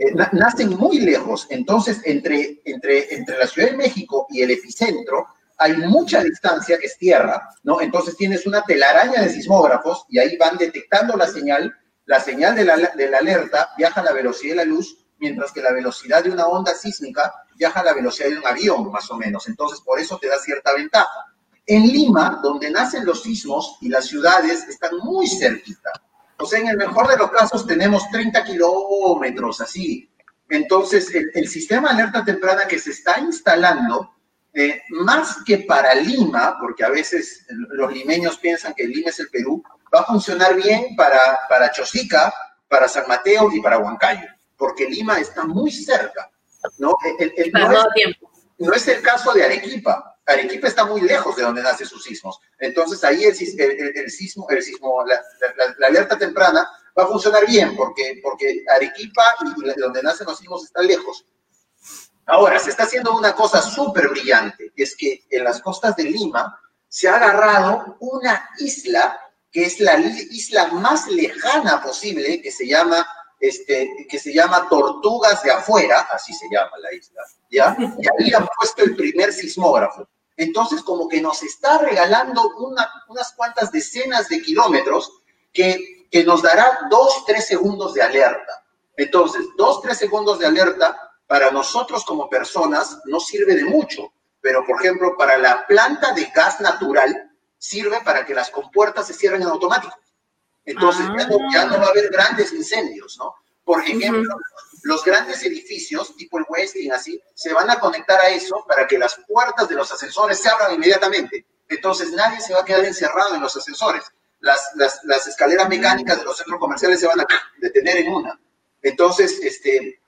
Speaker 3: Eh, nacen muy lejos, entonces entre, entre, entre la Ciudad de México y el epicentro hay mucha distancia que es tierra, ¿no? Entonces tienes una telaraña de sismógrafos y ahí van detectando la señal, la señal de la, de la alerta viaja a la velocidad de la luz, mientras que la velocidad de una onda sísmica viaja a la velocidad de un avión, más o menos. Entonces, por eso te da cierta ventaja. En Lima, donde nacen los sismos y las ciudades están muy cerquita, o sea, en el mejor de los casos tenemos 30 kilómetros, así. Entonces, el, sistema de alerta temprana que se está instalando, eh, más que para Lima, porque a veces los limeños piensan que Lima es el Perú, va a funcionar bien para, para Chosica, para San Mateo y para Huancayo, porque Lima está muy cerca, ¿no? no, es, el caso de Arequipa. Arequipa está muy lejos de donde nacen sus sismos. Entonces ahí el, sismo, el sismo la, alerta temprana va a funcionar bien, porque, porque Arequipa y donde nacen los sismos está lejos. Ahora, se está haciendo una cosa súper brillante, es que en las costas de Lima se ha agarrado una isla que es la isla más lejana posible, que se llama, este, que se llama Tortugas de Afuera, así se llama la isla, ¿ya? Y ahí han puesto el primer sismógrafo. Entonces, como que nos está regalando unas cuantas decenas de kilómetros que, que nos dará dos, tres segundos de alerta. Entonces, dos, tres segundos de alerta para nosotros como personas no sirve de mucho, pero por ejemplo, para la planta de gas natural sirve para que las compuertas se cierren en automático. Entonces ya, no, va a haber grandes incendios, ¿no? Por ejemplo, los grandes edificios, tipo el Westin, así, se van a conectar a eso para que las puertas de los ascensores se abran inmediatamente. Entonces nadie se va a quedar encerrado en los ascensores. Las, las, las escaleras mecánicas de los centros comerciales se van a detener en una. Entonces, este,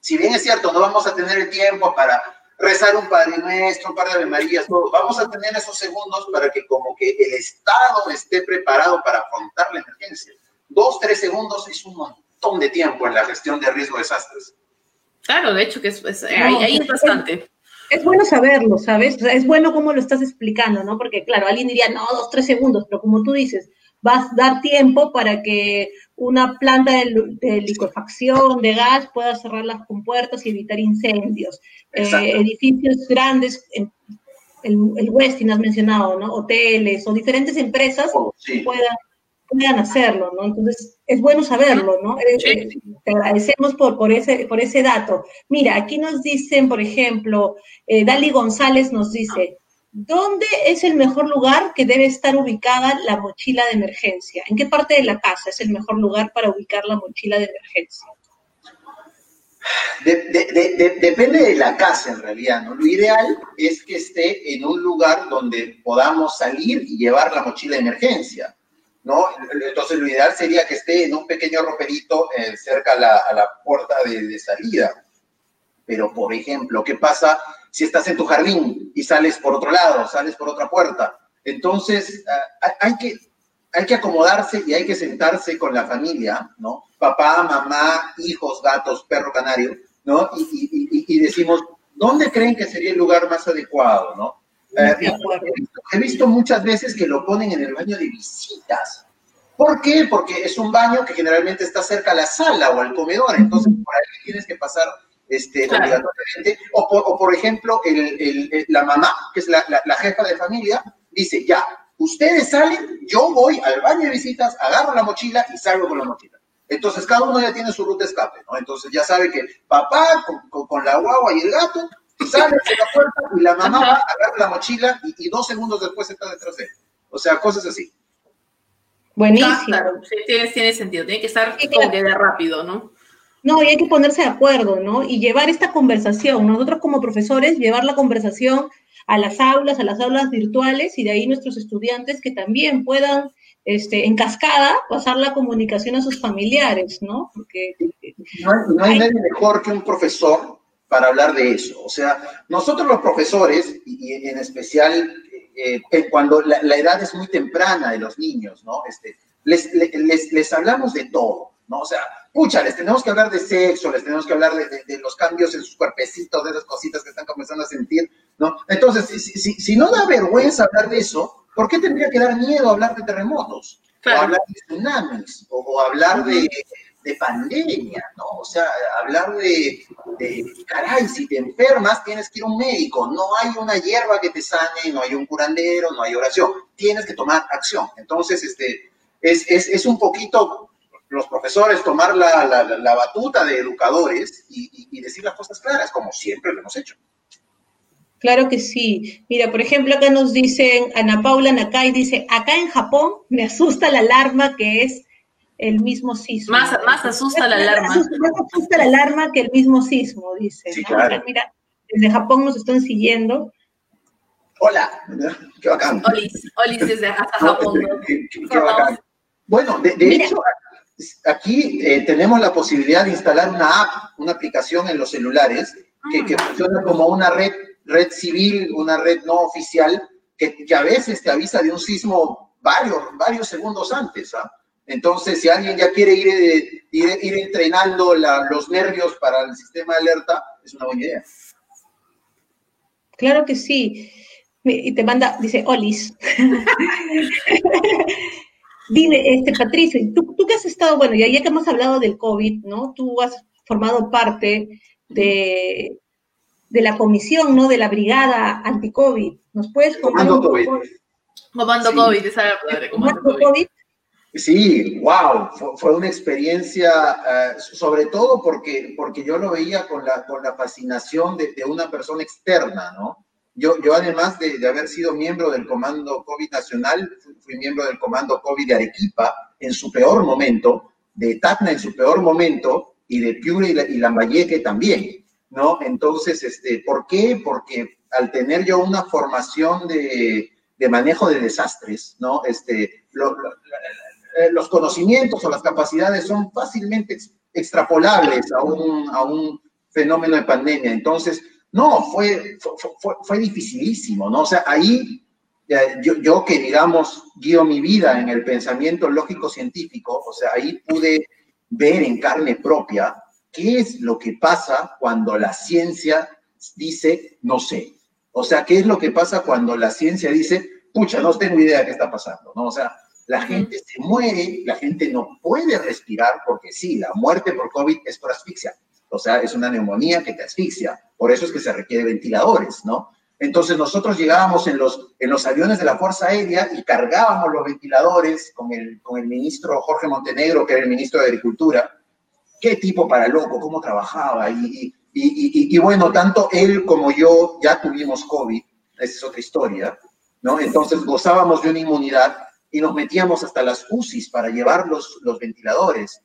Speaker 3: si bien es cierto, no vamos a tener el tiempo para rezar un Padre Nuestro, un par de Ave Marías, vamos a tener esos segundos para que como que el Estado esté preparado para afrontar la emergencia. Dos, tres segundos es un montón de tiempo en la gestión de riesgo de desastres.
Speaker 2: Claro, de hecho que es, ahí, es bastante.
Speaker 1: Es, bueno saberlo, ¿sabes? es bueno cómo lo estás explicando, ¿no? Porque claro, alguien diría, no, dos, tres segundos, pero como tú dices, vas a dar tiempo para que una planta de, liquefacción de gas pueda cerrar las compuertas y evitar incendios. Eh, edificios grandes, el, el Westin has mencionado, ¿no? Hoteles o diferentes empresas oh, puedan, puedan hacerlo, ¿no? Entonces, es bueno saberlo, ¿no? Eh, eh, te agradecemos por, por, ese, por ese dato. Mira, aquí nos dicen, por ejemplo, Dali González nos dice, ¿Dónde es el mejor lugar que debe estar ubicada la mochila de emergencia? ¿En qué parte de la casa es el mejor lugar para ubicar la mochila de emergencia?
Speaker 3: depende de la casa en realidad, ¿no? Lo ideal es que esté en un lugar donde podamos salir y llevar la mochila de emergencia, ¿no? Entonces lo ideal sería que esté en un pequeño roperito eh, cerca a la, puerta de salida. Pero, por ejemplo, ¿qué pasa si estás en tu jardín y sales por otro lado, sales por otra puerta. Entonces, ah, hay que, hay que acomodarse y hay que sentarse con la familia, ¿no? Papá, mamá, hijos, gatos, perro canario, ¿no? Y, decimos, ¿dónde creen que sería el lugar más adecuado, ¿no? Eh, he visto muchas veces que lo ponen en el baño de visitas. ¿Por qué? Porque es un baño que generalmente está cerca a la sala o al comedor, entonces por ahí tienes que pasar este, obligatoriamente, o por, ejemplo, la mamá, que es la, jefa de familia, dice, ya, ustedes salen, yo voy al baño de visitas, agarro la mochila y salgo con la mochila. Entonces, cada uno ya tiene su ruta escape, ¿no? Entonces, ya sabe que papá con, la guagua y el gato sale de la puerta y la mamá va, agarra la mochila y, dos segundos después está detrás de él. O sea, cosas así.
Speaker 2: Buenísimo. claro, sí, tiene, sentido, tiene que estar como que de rápido, ¿no?
Speaker 1: No, y hay que ponerse de acuerdo, ¿no? Y llevar esta conversación, nosotros como profesores, llevar la conversación a las aulas, a las aulas virtuales y de ahí nuestros estudiantes que también puedan, este, en cascada, pasar la comunicación a sus familiares, ¿no? Porque
Speaker 3: no, hay, nadie mejor que un profesor para hablar de eso. O sea, nosotros los profesores, y en especial eh, cuando la, edad es muy temprana de los niños, ¿no? Este, les, les, les hablamos de todo, ¿no? O sea, pucha, les tenemos que hablar de sexo, les tenemos que hablar de, los cambios en sus cuerpecitos, de esas cositas que están comenzando a sentir, ¿no? Entonces, si, si, no da vergüenza hablar de eso, ¿por qué tendría que dar miedo hablar de terremotos? O hablar de tsunamis, o, hablar de, pandemia, ¿no? O sea, hablar de, de, caray, si te enfermas tienes que ir a un médico, no hay una hierba que te sane, no hay un curandero, no hay oración, tienes que tomar acción. Entonces, este, es, es, es un poquito los profesores tomar la, la, batuta de educadores y, decir las cosas claras, como siempre lo hemos hecho.
Speaker 1: Claro que sí. Mira, por ejemplo, acá nos dicen, Ana Paula Nakai dice, acá en Japón me asusta la alarma que es el mismo sismo.
Speaker 2: Más, más asusta la alarma.
Speaker 1: Más asusta, la alarma que el mismo sismo, dice. Sí, claro. Mira, desde Japón nos están siguiendo.
Speaker 3: Hola, qué bacán.
Speaker 2: Olis, Olis desde Japón.
Speaker 3: Qué, bacán. Bueno, de, hecho, aquí eh, tenemos la posibilidad de instalar una app, una aplicación en los celulares que, que ah. funciona como una red, red civil, una red no oficial, que, que, a veces te avisa de un sismo varios, varios segundos antes. ¿ah? Entonces, si alguien ya quiere ir, eh, ir, ir entrenando la, los nervios para el sistema de alerta, es una buena idea.
Speaker 1: Claro que sí. Y te manda, dice, Olis. *laughs* Dime, este, Patricio, ¿tú, tú que has estado, bueno, ya, ya que hemos hablado del COVID, ¿no? Tú has formado parte de, de la comisión, ¿no? De la brigada anti-COVID. ¿Nos puedes
Speaker 2: contar Comando COVID. Comando COVID, esa es la Comando COVID.
Speaker 3: Sí, wow, fue, una experiencia, uh, sobre todo porque, porque yo lo veía con la, con la fascinación de, de una persona externa, ¿no? Yo, yo además de, de, haber sido miembro del Comando COVID Nacional, fui, miembro del Comando COVID de Arequipa en su peor momento, de Tacna en su peor momento, y de Piura y, y Lambayeque también, ¿no? Entonces, este, ¿por qué? Porque al tener yo una formación de, de manejo de desastres, ¿no? Este, lo, lo, eh, los conocimientos o las capacidades son fácilmente extrapolables a un, a un fenómeno de pandemia. Entonces, no, fue, fue, fue, dificilísimo, ¿no? O sea, ahí yo, yo, que, digamos, guío mi vida en el pensamiento lógico-científico, o sea, ahí pude ver en carne propia qué es lo que pasa cuando la ciencia dice no sé. O sea, qué es lo que pasa cuando la ciencia dice, pucha, no tengo idea de qué está pasando, ¿no? O sea, la gente se muere, la gente no puede respirar, porque sí, la muerte por COVID es por asfixia, o sea, es una neumonía que te asfixia, por eso es que se requiere ventiladores, ¿no? Entonces nosotros llegábamos en los, en los aviones de la Fuerza Aérea y cargábamos los ventiladores con el, con el ministro Jorge Montenegro, que era el ministro de Agricultura. Qué tipo para loco, cómo trabajaba. Y, y, y, y, bueno, tanto él como yo ya tuvimos COVID, esa es otra historia, ¿no? Entonces gozábamos de una inmunidad y nos metíamos hasta las UCIs para llevar los, los ventiladores.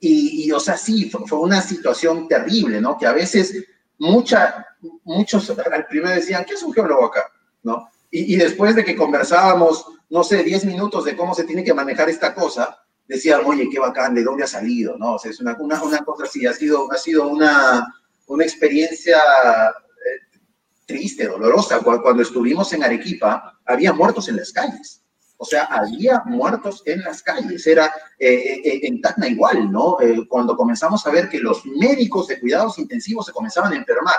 Speaker 3: Y, y, o sea, sí, fue, fue, una situación terrible, ¿no? Que a veces mucha, muchos al primero decían, ¿qué es un geólogo acá? ¿No? Y, y, después de que conversábamos, no sé, 10 minutos de cómo se tiene que manejar esta cosa, decían, oye, qué bacán, ¿de dónde ha salido? ¿No? O sea, es una, una, una cosa así, ha sido, ha sido una, una experiencia eh, triste, dolorosa. Cuando, cuando estuvimos en Arequipa, había muertos en las calles. O sea, había muertos en las calles, era eh, eh, en Tacna igual, ¿no? Eh, cuando comenzamos a ver que los médicos de cuidados intensivos se comenzaban a enfermar,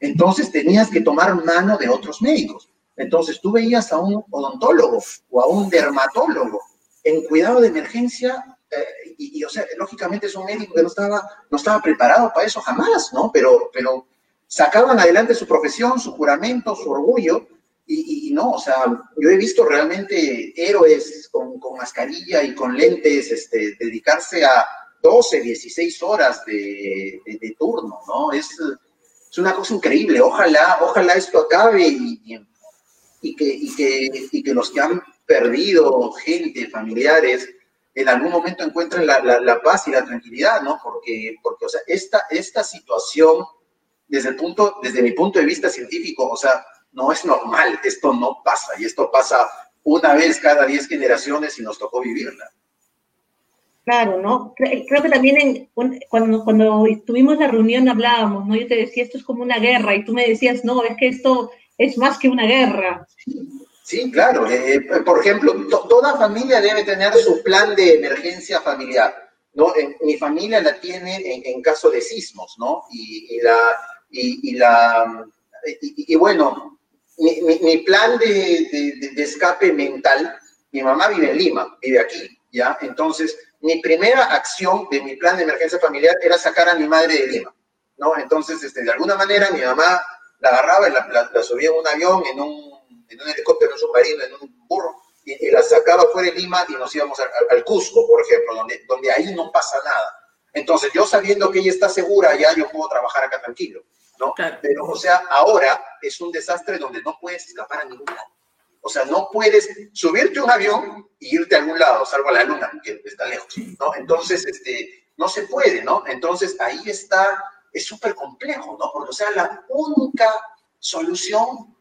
Speaker 3: entonces tenías que tomar mano de otros médicos. Entonces tú veías a un odontólogo o a un dermatólogo en cuidado de emergencia eh, y, y, o sea, lógicamente es un médico que no estaba, no estaba preparado para eso jamás, ¿no? Pero, pero sacaban adelante su profesión, su juramento, su orgullo y, y, no, o sea, yo he visto realmente héroes con, con mascarilla y con lentes este, dedicarse a 12, 16 horas de, de, de turno, ¿no? Es, es, una cosa increíble. Ojalá, ojalá esto acabe y, y, que, y, que, y que los que han perdido gente, familiares, en algún momento encuentren la, la, la paz y la tranquilidad, ¿no? Porque, porque o sea, esta, esta situación, desde, el punto, desde mi punto de vista científico, o sea, no es normal, esto no pasa y esto pasa una vez cada diez generaciones y nos tocó vivirla.
Speaker 1: Claro, ¿no? Creo que también en, cuando, cuando tuvimos la reunión hablábamos, ¿no? Yo te decía, esto es como una guerra y tú me decías, no, es que esto es más que una guerra.
Speaker 3: Sí, sí claro. Eh, por ejemplo, to, toda familia debe tener su plan de emergencia familiar, ¿no? En, mi familia la tiene en, en, caso de sismos, ¿no? Y, y la, y, y la y, y, bueno, mi, mi, mi plan de, de, de, escape mental, mi mamá vive en Lima, vive aquí, ¿ya? Entonces, mi primera acción de mi plan de emergencia familiar era sacar a mi madre de Lima, ¿no? Entonces, este, de alguna manera, mi mamá la agarraba la, la, la subía en un avión, en un, en un helicóptero, en un submarino, en un burro, y, y, la sacaba fuera de Lima y nos íbamos al, al Cusco, por ejemplo, donde, donde ahí no pasa nada. Entonces, yo sabiendo que ella está segura, ya yo puedo trabajar acá tranquilo. ¿No? Claro. Pero, o sea, ahora es un desastre donde no puedes escapar a ningún lado. O sea, no puedes subirte a un avión y irte a algún lado, salvo a la luna, que está lejos, ¿no? Entonces, este, no se puede, ¿no? Entonces, ahí está, es súper complejo, ¿no? Porque, o sea, la única solución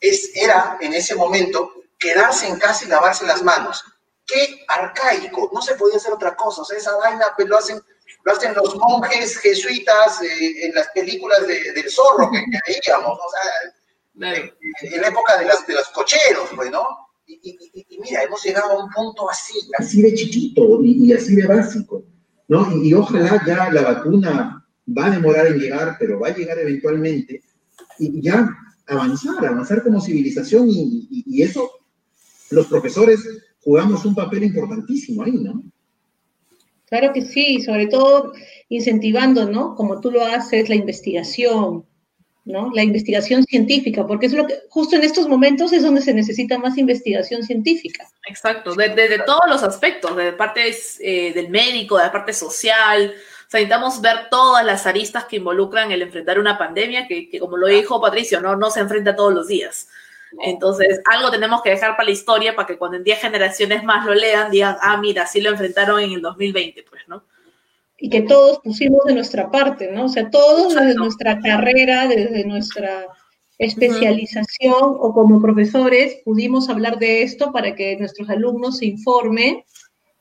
Speaker 3: es, era, en ese momento, quedarse en casa y lavarse las manos. qué arcaico, no se podía hacer otra cosa, o sea, esa vaina pues lo hacen, lo hacen los monjes jesuitas eh, en las películas del zorro que, veíamos, o sea, en, la época de, las, de los cocheros, pues, ¿no? Y, mira, hemos llegado a un punto así, así de chiquito y, así de básico, ¿no? Y, ojalá ya la vacuna va a demorar en llegar, pero va a llegar eventualmente, y ya avanzar, avanzar como civilización, y eso los profesores jugamos un papel importantísimo ahí, ¿no?
Speaker 1: Claro que sí, sobre todo incentivando, ¿no? Como tú lo haces, la investigación, ¿no? La investigación científica, porque es lo que justo en estos momentos es donde se necesita más investigación científica.
Speaker 2: Exacto, desde todos los aspectos, de parte eh, del médico, de la parte social. Necesitamos ver todas las aristas que involucran el enfrentar una pandemia, que, que como lo dijo Patricio, no, no se enfrenta todos los días. Entonces, algo tenemos que dejar para la historia para que cuando en 10 generaciones más lo lean, digan, ah, mira, sí lo enfrentaron en el 2020, pues, ¿no?
Speaker 1: Y que todos pusimos de nuestra parte, ¿no? O sea, todos desde nuestra carrera, desde nuestra especialización o como profesores pudimos hablar de esto para que nuestros alumnos se informen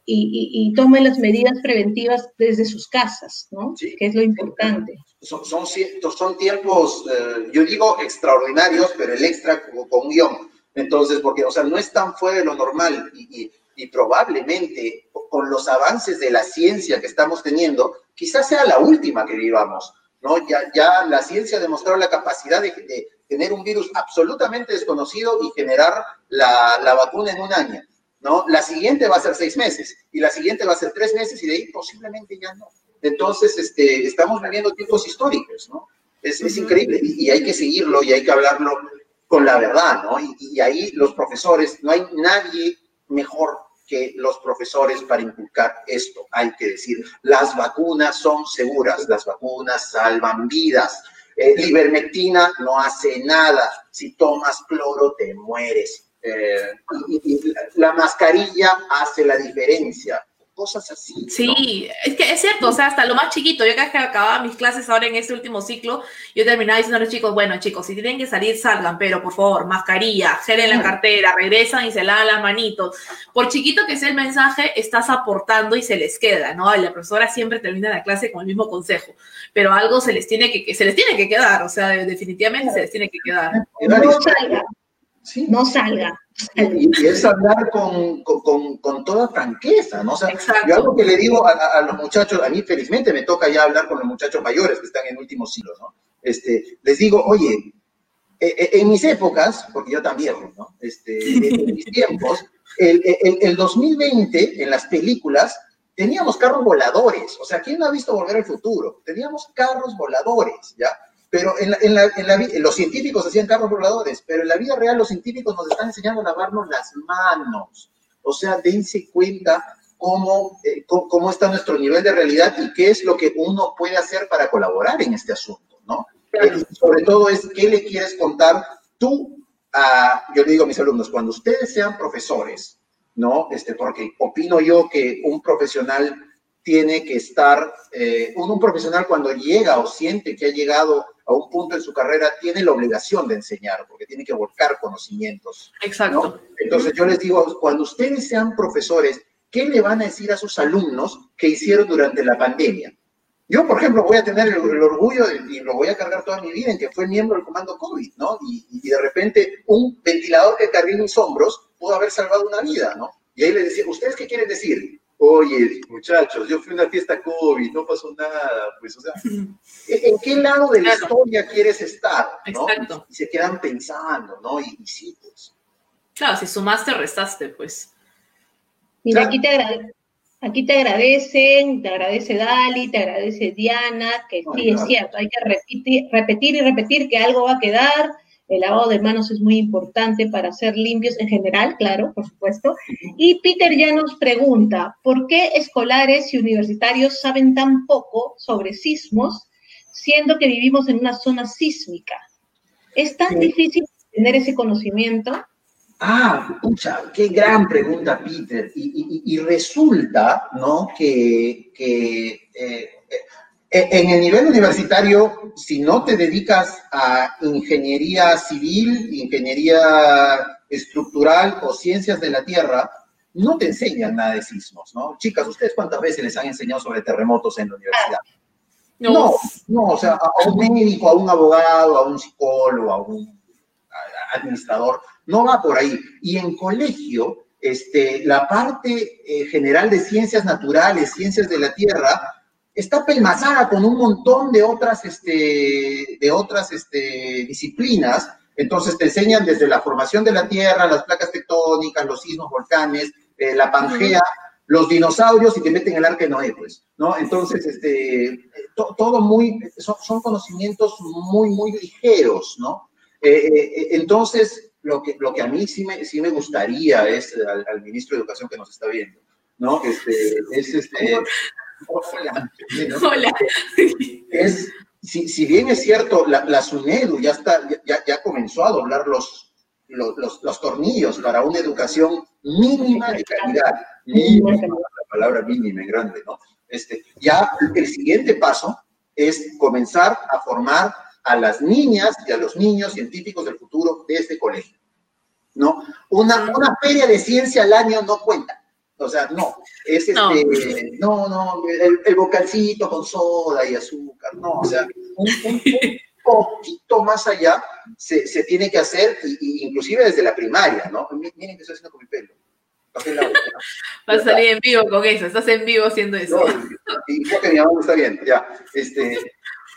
Speaker 1: y, tomen las medidas preventivas desde sus casas, ¿no? Que es lo importante
Speaker 3: son, son, son tiempos, eh, yo digo extraordinarios, pero el extra con, con, guion. Entonces, porque, o sea, no es tan fuera de lo normal y, y, probablemente con los avances de la ciencia que estamos teniendo, quizás sea la última que vivamos, ¿no? Ya, ya la ciencia ha demostrado la capacidad de, de tener un virus absolutamente desconocido y generar la, la vacuna en un año, ¿no? La siguiente va a ser seis meses y la siguiente va a ser tres meses y de ahí posiblemente ya no. Entonces, este, estamos viviendo tiempos históricos, ¿no? Es, es increíble y, hay que seguirlo y hay que hablarlo con la verdad, ¿no? Y, y, ahí los profesores, no hay nadie mejor que los profesores para inculcar esto. Hay que decir, las vacunas son seguras, las vacunas salvan vidas. Eh, ivermectina no hace nada. Si tomas cloro, te mueres. Eh, y, y, la mascarilla hace la diferencia cosas así.
Speaker 2: Sí, es que es cierto, o sea, hasta lo más chiquito, yo cada vez que acababa mis clases ahora en este último ciclo, yo terminaba diciendo a los chicos, bueno chicos, si tienen que salir, salgan, pero por favor, mascarilla, gel en la cartera, regresan y se lavan las manitos. Por chiquito que sea el mensaje, estás aportando y se les queda, ¿no? la profesora siempre termina la clase con el mismo consejo, pero algo se les tiene que, se les tiene que quedar, o sea, definitivamente se les tiene que quedar.
Speaker 1: No no salga.
Speaker 3: Y, es hablar con, con, con, toda franqueza, ¿no? O sea, yo algo que le digo a, los muchachos, a mí felizmente me toca ya hablar con los muchachos mayores que están en últimos siglos, ¿no? Este, les digo, oye, e, e, en mis épocas, porque yo también, ¿no? Este, en *laughs* mis tiempos, el, el, el 2020 en las películas teníamos carros voladores, o sea, ¿quién no ha visto Volver al Futuro? Teníamos carros voladores, ¿ya? Pero en, la, en, la, en la, los científicos hacían carros voladores, pero en la vida real los científicos nos están enseñando a lavarnos las manos. O sea, dense cuenta cómo, eh, cómo, está nuestro nivel de realidad y qué es lo que uno puede hacer para colaborar en este asunto, ¿no? Eh, sobre todo es qué le quieres contar tú a, yo le digo a mis alumnos, cuando ustedes sean profesores, ¿no? Este, porque opino yo que un profesional tiene que estar, eh, un, un, profesional cuando llega o siente que ha llegado a un punto en su carrera, tiene la obligación de enseñar, porque tiene que volcar conocimientos.
Speaker 2: Exacto.
Speaker 3: Entonces yo les digo, cuando ustedes sean profesores, ¿qué le van a decir a sus alumnos que hicieron durante la pandemia? Yo, por ejemplo, voy a tener el, el orgullo de, y lo voy a cargar toda mi vida en que fue miembro del comando COVID, ¿no? Y, y de repente un ventilador que cargué en mis hombros pudo haber salvado una vida, ¿no? Y ahí les decía, ¿ustedes qué quieren decir? Oye, muchachos, yo fui a una fiesta COVID, no pasó nada, pues, o sea, *laughs* ¿en qué lado de la historia quieres estar? ¿no? Exacto. Y se quedan pensando, ¿no? Y, y sí, pues.
Speaker 2: Claro, si sumaste, restaste, pues.
Speaker 1: Mira, aquí te, aquí te agradecen, te agradece Dali, te agradece Diana, que sí, es cierto, hay que repetir, repetir y repetir que algo va a quedar, el lavado de manos es muy importante para ser limpios en general, claro, por supuesto. Y Peter ya nos pregunta, ¿por qué escolares y universitarios saben tan poco sobre sismos, siendo que vivimos en una zona sísmica? ¿Es tan difícil tener ese conocimiento?
Speaker 3: Ah, pucha, qué gran pregunta, Peter. Y, y, y resulta, ¿no? Que, que eh, en el nivel universitario, si no te dedicas a ingeniería civil, ingeniería estructural o ciencias de la tierra, no te enseñan nada de sismos, ¿no? Chicas, ¿ustedes cuántas veces les han enseñado sobre terremotos en la universidad? No, no, o sea, a un médico, a un abogado, a un psicólogo, a un administrador, no va por ahí. Y en colegio, este, la parte eh, general de ciencias naturales, ciencias de la Tierra, está pelmazada con un montón de otras, este, de otras este, disciplinas. Entonces te enseñan desde la formación de la Tierra, las placas tectónicas, los sismos, volcanes, eh, la Pangea, los dinosaurios y te meten el arca de Noé, pues, ¿no? Entonces, este, todo muy, son, conocimientos muy, muy ligeros, ¿no? Eh, entonces, lo que, lo que a mí sí me, sí me gustaría es, al, ministro de Educación que nos está viendo, ¿no? Este, es este, Hola. Hola. Es, si, si, bien es cierto, la, la SUNEDU ya, está, ya, ya comenzó a doblar los, los, los, tornillos para una educación mínima de calidad. Mínima, la palabra mínima en grande, ¿no? Este, ya el siguiente paso es comenzar a formar a las niñas y a los niños científicos del futuro de este colegio. ¿no? Una, una feria de ciencia al año no cuenta. O sea, no, es este, no, no, el, vocalcito con soda y azúcar, no, o sea, un, *laughs* poquito más allá se, se, tiene que hacer, y, inclusive desde la primaria, ¿no? Miren que estoy haciendo con mi pelo. *laughs*
Speaker 2: Vas a salir en vivo con eso, estás en vivo haciendo eso.
Speaker 3: y creo que mi mamá está bien, ya. Este,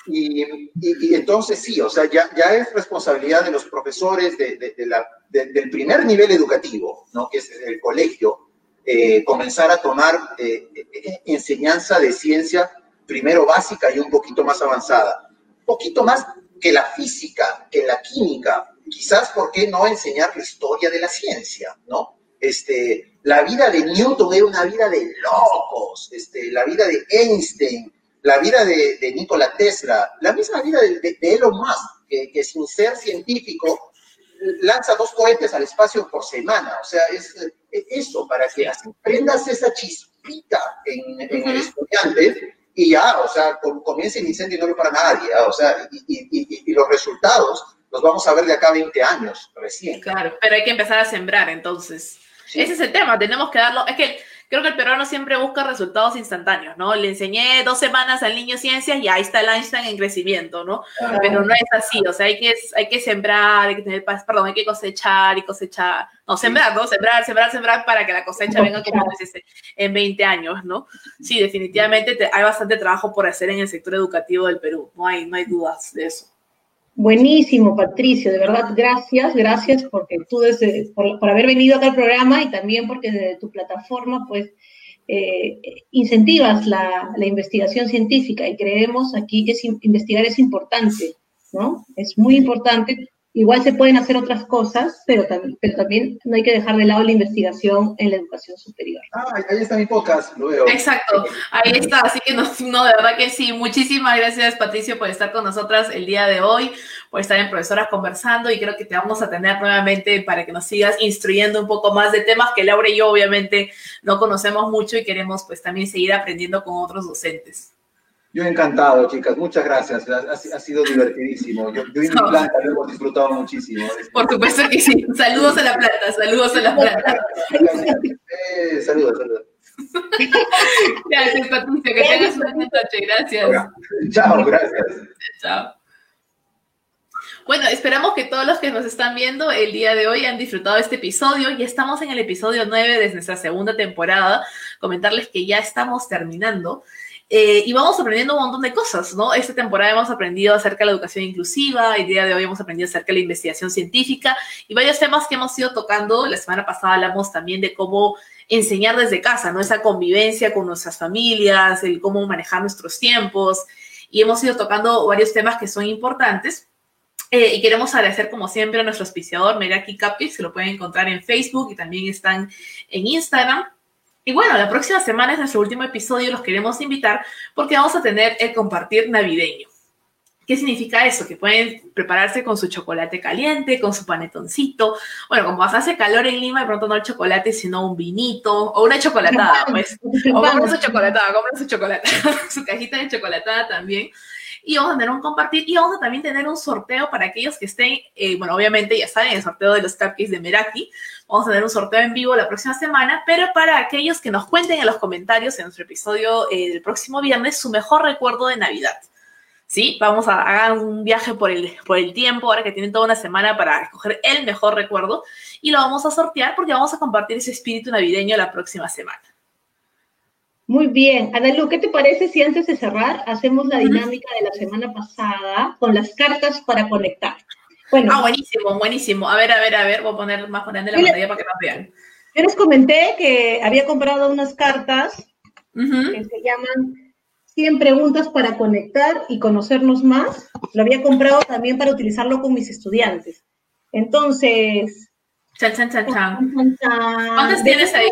Speaker 3: y, y, entonces sí, o sea, ya, ya es responsabilidad de los profesores de, de, la, del primer nivel educativo, ¿no? que es el colegio, eh, comenzar a tomar eh, eh, enseñanza de ciencia, primero básica y un poquito más avanzada. Un poquito más que la física, que la química. Quizás, ¿por qué no enseñar la historia de la ciencia? ¿no? Este, la vida de Newton era una vida de locos, este, la vida de Einstein, la vida de, de Nikola Tesla, la misma vida de, Elon Musk, que, que sin ser científico lanza dos cohetes al espacio por semana. O sea, es eso, para que prendas esa chispita en, el estudiante y ya, o sea, comience el incendio y no lo para nadie, o sea, y, los resultados los vamos a ver de acá a 20 años recién.
Speaker 2: Claro, pero hay que empezar a sembrar entonces. Ese es el tema, tenemos que darlo, es que creo que el peruano siempre busca resultados instantáneos, ¿no? Le enseñé dos semanas al niño ciencias y ahí está el Einstein en crecimiento, ¿no? Pero no es así, o sea, hay que, hay que sembrar, hay que tener, perdón, hay que cosechar y cosechar, no, sembrar, ¿no? Sembrar, sembrar, sembrar para que la cosecha venga como en 20 años, ¿no? Sí, definitivamente hay bastante trabajo por hacer en el sector educativo del Perú, no hay, no hay dudas de eso.
Speaker 1: Buenísimo, Patricio, de verdad, gracias, gracias porque tú desde, por, haber venido acá al programa y también porque desde tu plataforma, pues, eh, incentivas la, la, investigación científica y creemos aquí que investigar es importante, ¿no? Es muy importante Igual se pueden hacer otras cosas, pero también, pero también no hay que dejar de lado la investigación en la educación superior.
Speaker 3: Ah, ahí está mi podcast, lo veo.
Speaker 2: Exacto, ahí está, así que no, no, de verdad que sí. Muchísimas gracias, Patricio, por estar con nosotras el día de hoy, por estar en Profesoras Conversando y creo que te vamos a tener nuevamente para que nos sigas instruyendo un poco más de temas que Laura y yo obviamente no conocemos mucho y queremos pues también seguir aprendiendo con otros docentes.
Speaker 3: Yo encantado, chicas. Muchas gracias. Ha, sido divertidísimo. Yo, yo y mi planta lo hemos disfrutado muchísimo.
Speaker 2: Por supuesto que sí. Saludos a la planta, saludos a la planta.
Speaker 3: Eh, saludos, saludos. *laughs*
Speaker 2: Gracias, Patricia. Que tengas una buena noche. Gracias.
Speaker 3: Chao, gracias.
Speaker 2: Chao. Bueno, esperamos que todos los que nos están viendo el día de hoy han disfrutado este episodio. Ya estamos en el episodio 9 de nuestra segunda temporada. Comentarles que ya estamos terminando. Eh, y vamos aprendiendo un montón de cosas, ¿no? Esta temporada hemos aprendido acerca de la educación inclusiva, el día de hoy hemos aprendido acerca de la investigación científica y varios temas que hemos ido tocando. La semana pasada hablamos también de cómo enseñar desde casa, ¿no? Esa convivencia con nuestras familias, el cómo manejar nuestros tiempos y hemos ido tocando varios temas que son importantes. Eh, y queremos agradecer, como siempre, a nuestro auspiciador, Meraki Capi, se lo pueden encontrar en Facebook y también están en Instagram. Y bueno, la próxima semana es nuestro último episodio, los queremos invitar porque vamos a tener el compartir navideño. ¿Qué significa eso? Que pueden prepararse con su chocolate caliente, con su panetoncito. Bueno, como hace calor en Lima, de pronto no el chocolate, sino un vinito o una chocolatada, pues. *laughs* O compren su chocolatada, compren su chocolatada, *laughs* su cajita de chocolatada también. Y vamos a tener un compartir y vamos a también tener un sorteo para aquellos que estén, eh, bueno, obviamente ya saben, el sorteo de los cupcakes de Meraki. Vamos a tener un sorteo en vivo la próxima semana, pero para aquellos que nos cuenten en los comentarios en nuestro episodio eh, del próximo viernes su mejor recuerdo de Navidad. ¿sí? Vamos a hacer un viaje por el, por el tiempo, ahora que tienen toda una semana para escoger el mejor recuerdo, y lo vamos a sortear porque vamos a compartir ese espíritu navideño la próxima semana.
Speaker 1: Muy bien. Analu, ¿qué te parece si antes de cerrar hacemos la dinámica de la semana pasada con las cartas para conectar?
Speaker 2: Bueno. Ah, buenísimo, buenísimo. A ver, a ver, a ver, voy a poner más grande la pantalla para que nos vean.
Speaker 1: Yo les comenté que había comprado unas cartas que se llaman 100 preguntas para conectar y conocernos más. Lo había comprado también para utilizarlo con mis estudiantes. Entonces...
Speaker 2: Chan, chan, chan, chan. ¿Cuántas tienes ahí?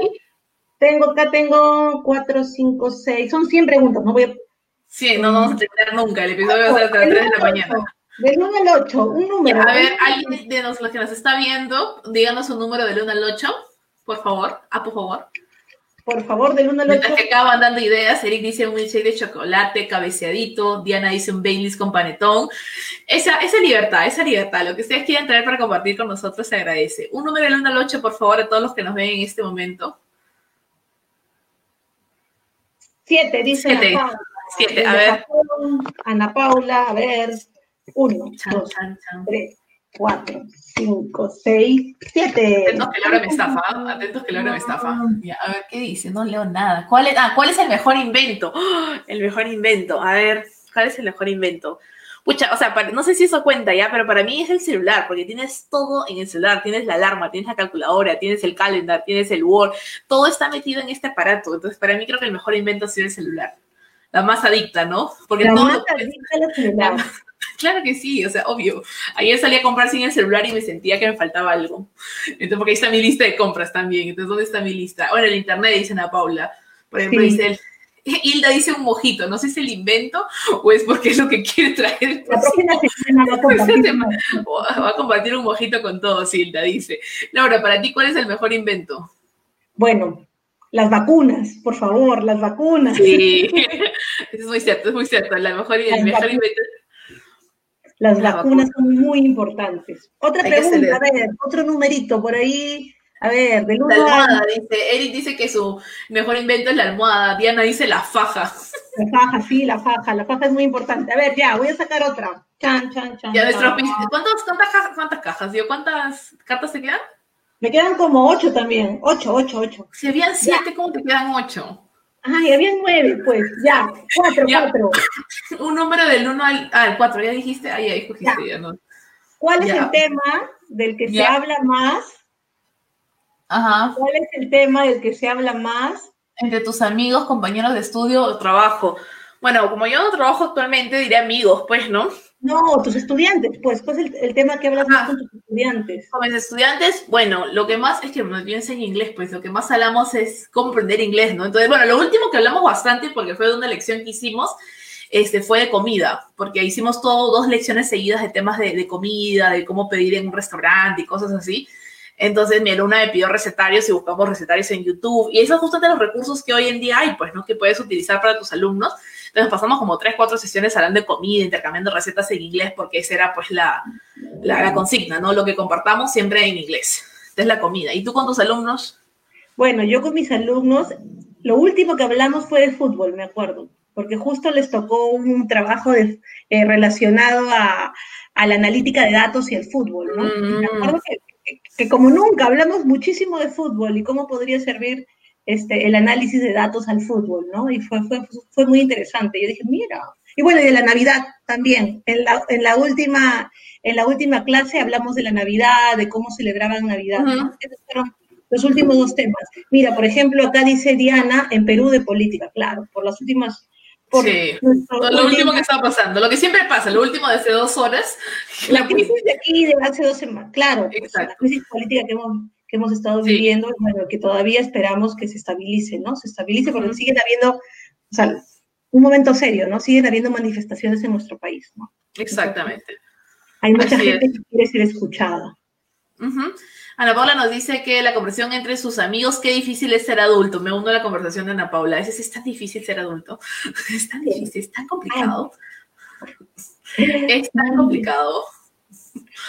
Speaker 1: Tengo, acá tengo 4, 5, 6. Son 100 preguntas. No voy a...
Speaker 2: Sí, no vamos a terminar nunca. El episodio va a ser hasta las 3 de la mañana.
Speaker 1: Del 1 al 8, un número.
Speaker 2: A ver, alguien de los que nos está viendo, díganos un número del 1 al 8, por favor. Ah, por favor.
Speaker 1: Por favor, del 1 al 8.
Speaker 2: Mientras que acaban dando ideas, Eric dice un milkshake de chocolate cabeceadito, Diana dice un Baileys con panetón. Esa, esa libertad, esa libertad, lo que ustedes quieran traer para compartir con nosotros se agradece. Un número del 1 al 8, por favor, a todos los que nos ven en este momento.
Speaker 1: Siete, dice
Speaker 2: Siete. Ana Paula. Siete, a ver.
Speaker 1: Ana Paula, a ver. Uno, dos, tres, cuatro, cinco, seis, siete.
Speaker 2: Atentos que Laura me estafa, atentos que Laura me estafa. a ver, ¿qué dice? No leo nada. ¿Cuál es, ah, ¿cuál es el mejor invento? ¡Oh! *gasps* el mejor invento. A ver, ¿cuál es el mejor invento? Pucha, o sea, no sé si eso cuenta ya, pero para mí es el celular, porque tienes todo en el celular, tienes la alarma, tienes la calculadora, tienes el calendar, tienes el Word, todo está metido en este aparato. Entonces, para mí creo que el mejor invento ha sido el celular. La más adicta, ¿no?
Speaker 1: Porque la más adicta al celular. *laughs*
Speaker 2: Claro que sí, o sea, obvio. Ayer salí a comprar sin el celular y me sentía que me faltaba algo. Entonces, porque ahí está mi lista de compras también. Entonces, ¿dónde está mi lista? Bueno, el internet dicen a Paula. Por ejemplo, dice el, *laughs* Hilda dice un mojito, no sé si es el invento o es porque es lo que quiere traer.
Speaker 1: La próxima semana va a compartir. *laughs*
Speaker 2: Va a compartir un mojito con todos, Hilda dice. Laura, para ti, ¿cuál es el mejor invento?
Speaker 1: Bueno, las vacunas, por favor, las vacunas.
Speaker 2: Sí, *laughs* es muy cierto, es muy cierto. La mejor, el mejor invento
Speaker 1: las, vacunas son muy importantes. Otra pregunta, a ver, otro numerito por ahí. A ver, del
Speaker 2: La almohada, dice. Eric dice que su mejor invento es la almohada. Diana dice la faja.
Speaker 1: La faja, sí, la faja. La faja es muy importante. A ver, ya, voy a sacar otra. Chan, chan, chan.
Speaker 2: Ya, nuestro ¿Cuántas, cuántas, cajas, ¿Cuántas cajas? ¿Cuántas cartas te quedan?
Speaker 1: Me quedan como ocho también. Ocho, ocho, ocho.
Speaker 2: Si habían siete, ¿cómo te quedan ocho?
Speaker 1: Ay, había nueve, pues, ya, cuatro, cuatro. *laughs*
Speaker 2: Un número del uno al, al cuatro, ya dijiste, ahí, ahí cogiste, ya, no.
Speaker 1: ¿Cuál es el tema del que se habla más?
Speaker 2: Ajá.
Speaker 1: ¿Cuál es el tema del que se habla más?
Speaker 2: Entre tus amigos, compañeros de estudio o trabajo. Bueno, como yo no trabajo actualmente, diré amigos, pues, ¿no?
Speaker 1: No, tus estudiantes, pues, pues el, el tema que hablas más con tus estudiantes.
Speaker 2: Con mis estudiantes, bueno, lo que más es que yo enseño inglés, pues lo que más hablamos es cómo aprender inglés, ¿no? Entonces, bueno, lo último que hablamos bastante, porque fue de una lección que hicimos, este, fue de comida, porque hicimos todo, dos lecciones seguidas de temas de, de comida, de cómo pedir en un restaurante y cosas así. Entonces mi alumna me pidió recetarios y buscamos recetarios en YouTube. Y esos justamente los recursos que hoy en día hay, pues, ¿no? Que puedes utilizar para tus alumnos. Entonces pasamos como tres, cuatro sesiones hablando de comida, intercambiando recetas en inglés, porque esa era pues la, la, consigna, ¿no? Lo que compartamos siempre en inglés. es la comida. ¿Y tú con tus alumnos?
Speaker 1: Bueno, yo con mis alumnos, lo último que hablamos fue de fútbol, me acuerdo, porque justo les tocó un trabajo de, eh, relacionado a, a, la analítica de datos y el fútbol, ¿no? Mm. Me acuerdo que, que como nunca hablamos muchísimo de fútbol y cómo podría servir este, el análisis de datos al fútbol, ¿no? Y fue, fue, fue muy interesante. Yo dije, mira, y bueno, y de la Navidad también. En la, en la, última, en la última clase hablamos de la Navidad, de cómo celebraban Navidad. Esos fueron los últimos dos temas. Mira, por ejemplo, acá dice Diana, en Perú de política, claro, por las últimas... Por
Speaker 2: sí, lo último que está pasando, lo que siempre pasa, lo último de hace dos horas. *laughs*
Speaker 1: La crisis de aquí de hace dos semanas, claro, pues, la crisis política que hemos que hemos estado viviendo, bueno, que todavía esperamos que se estabilice, ¿no? Se estabilice porque siguen habiendo, o sea, un momento serio, ¿no? Siguen habiendo manifestaciones en nuestro país, ¿no?
Speaker 2: Exactamente.
Speaker 1: hay mucha gente que quiere ser escuchada.
Speaker 2: Ana Paula nos dice que la conversación entre sus amigos, qué difícil es ser adulto. Me uno a la conversación de Ana Paula. Es, es tan difícil ser adulto. *laughs* Es tan difícil, es tan complicado. Es tan complicado.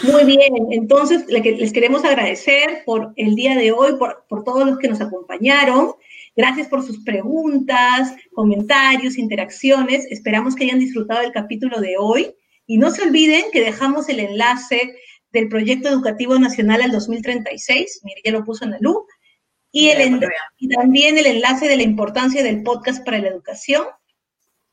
Speaker 1: Muy bien, entonces les queremos agradecer por el día de hoy, por, por todos los que nos acompañaron. Gracias por sus preguntas, comentarios, interacciones. Esperamos que hayan disfrutado del capítulo de hoy. Y no se olviden que dejamos el enlace del Proyecto Educativo Nacional al 2036. Mire, ya lo puso en luz. Y, el, y también el enlace de la importancia del podcast para la educación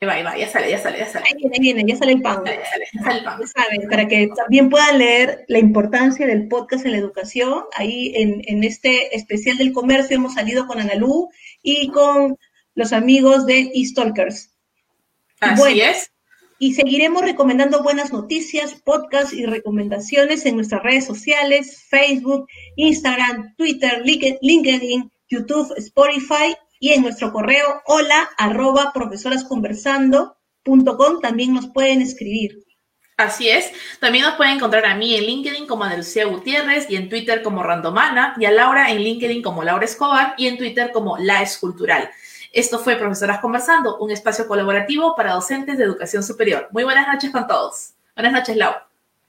Speaker 2: Ahí va, ahí va, ya sale, ya sale, ya sale. Ahí
Speaker 1: viene, viene, ya sale el pan. Ya sale, ya sale, el pan. Ya saben, para que también puedan leer la importancia del podcast en la educación. Ahí en, en este especial del comercio hemos salido con Analú y con los amigos de eStalkers.
Speaker 2: Así es.
Speaker 1: Y seguiremos recomendando buenas noticias, podcasts y recomendaciones en nuestras redes sociales, Facebook, Instagram, Twitter, LinkedIn, YouTube, Spotify y en nuestro correo hola arroba profesorasconversando.com también nos pueden escribir.
Speaker 2: Así es. También nos pueden encontrar a mí en LinkedIn como Ana Lucía Gutiérrez y en Twitter como Randomana y a Laura en LinkedIn como Laura Escobar y en Twitter como La Escultural. Esto fue Profesoras Conversando, un espacio colaborativo para docentes de educación superior. Muy buenas noches con todos. Buenas noches, Laura.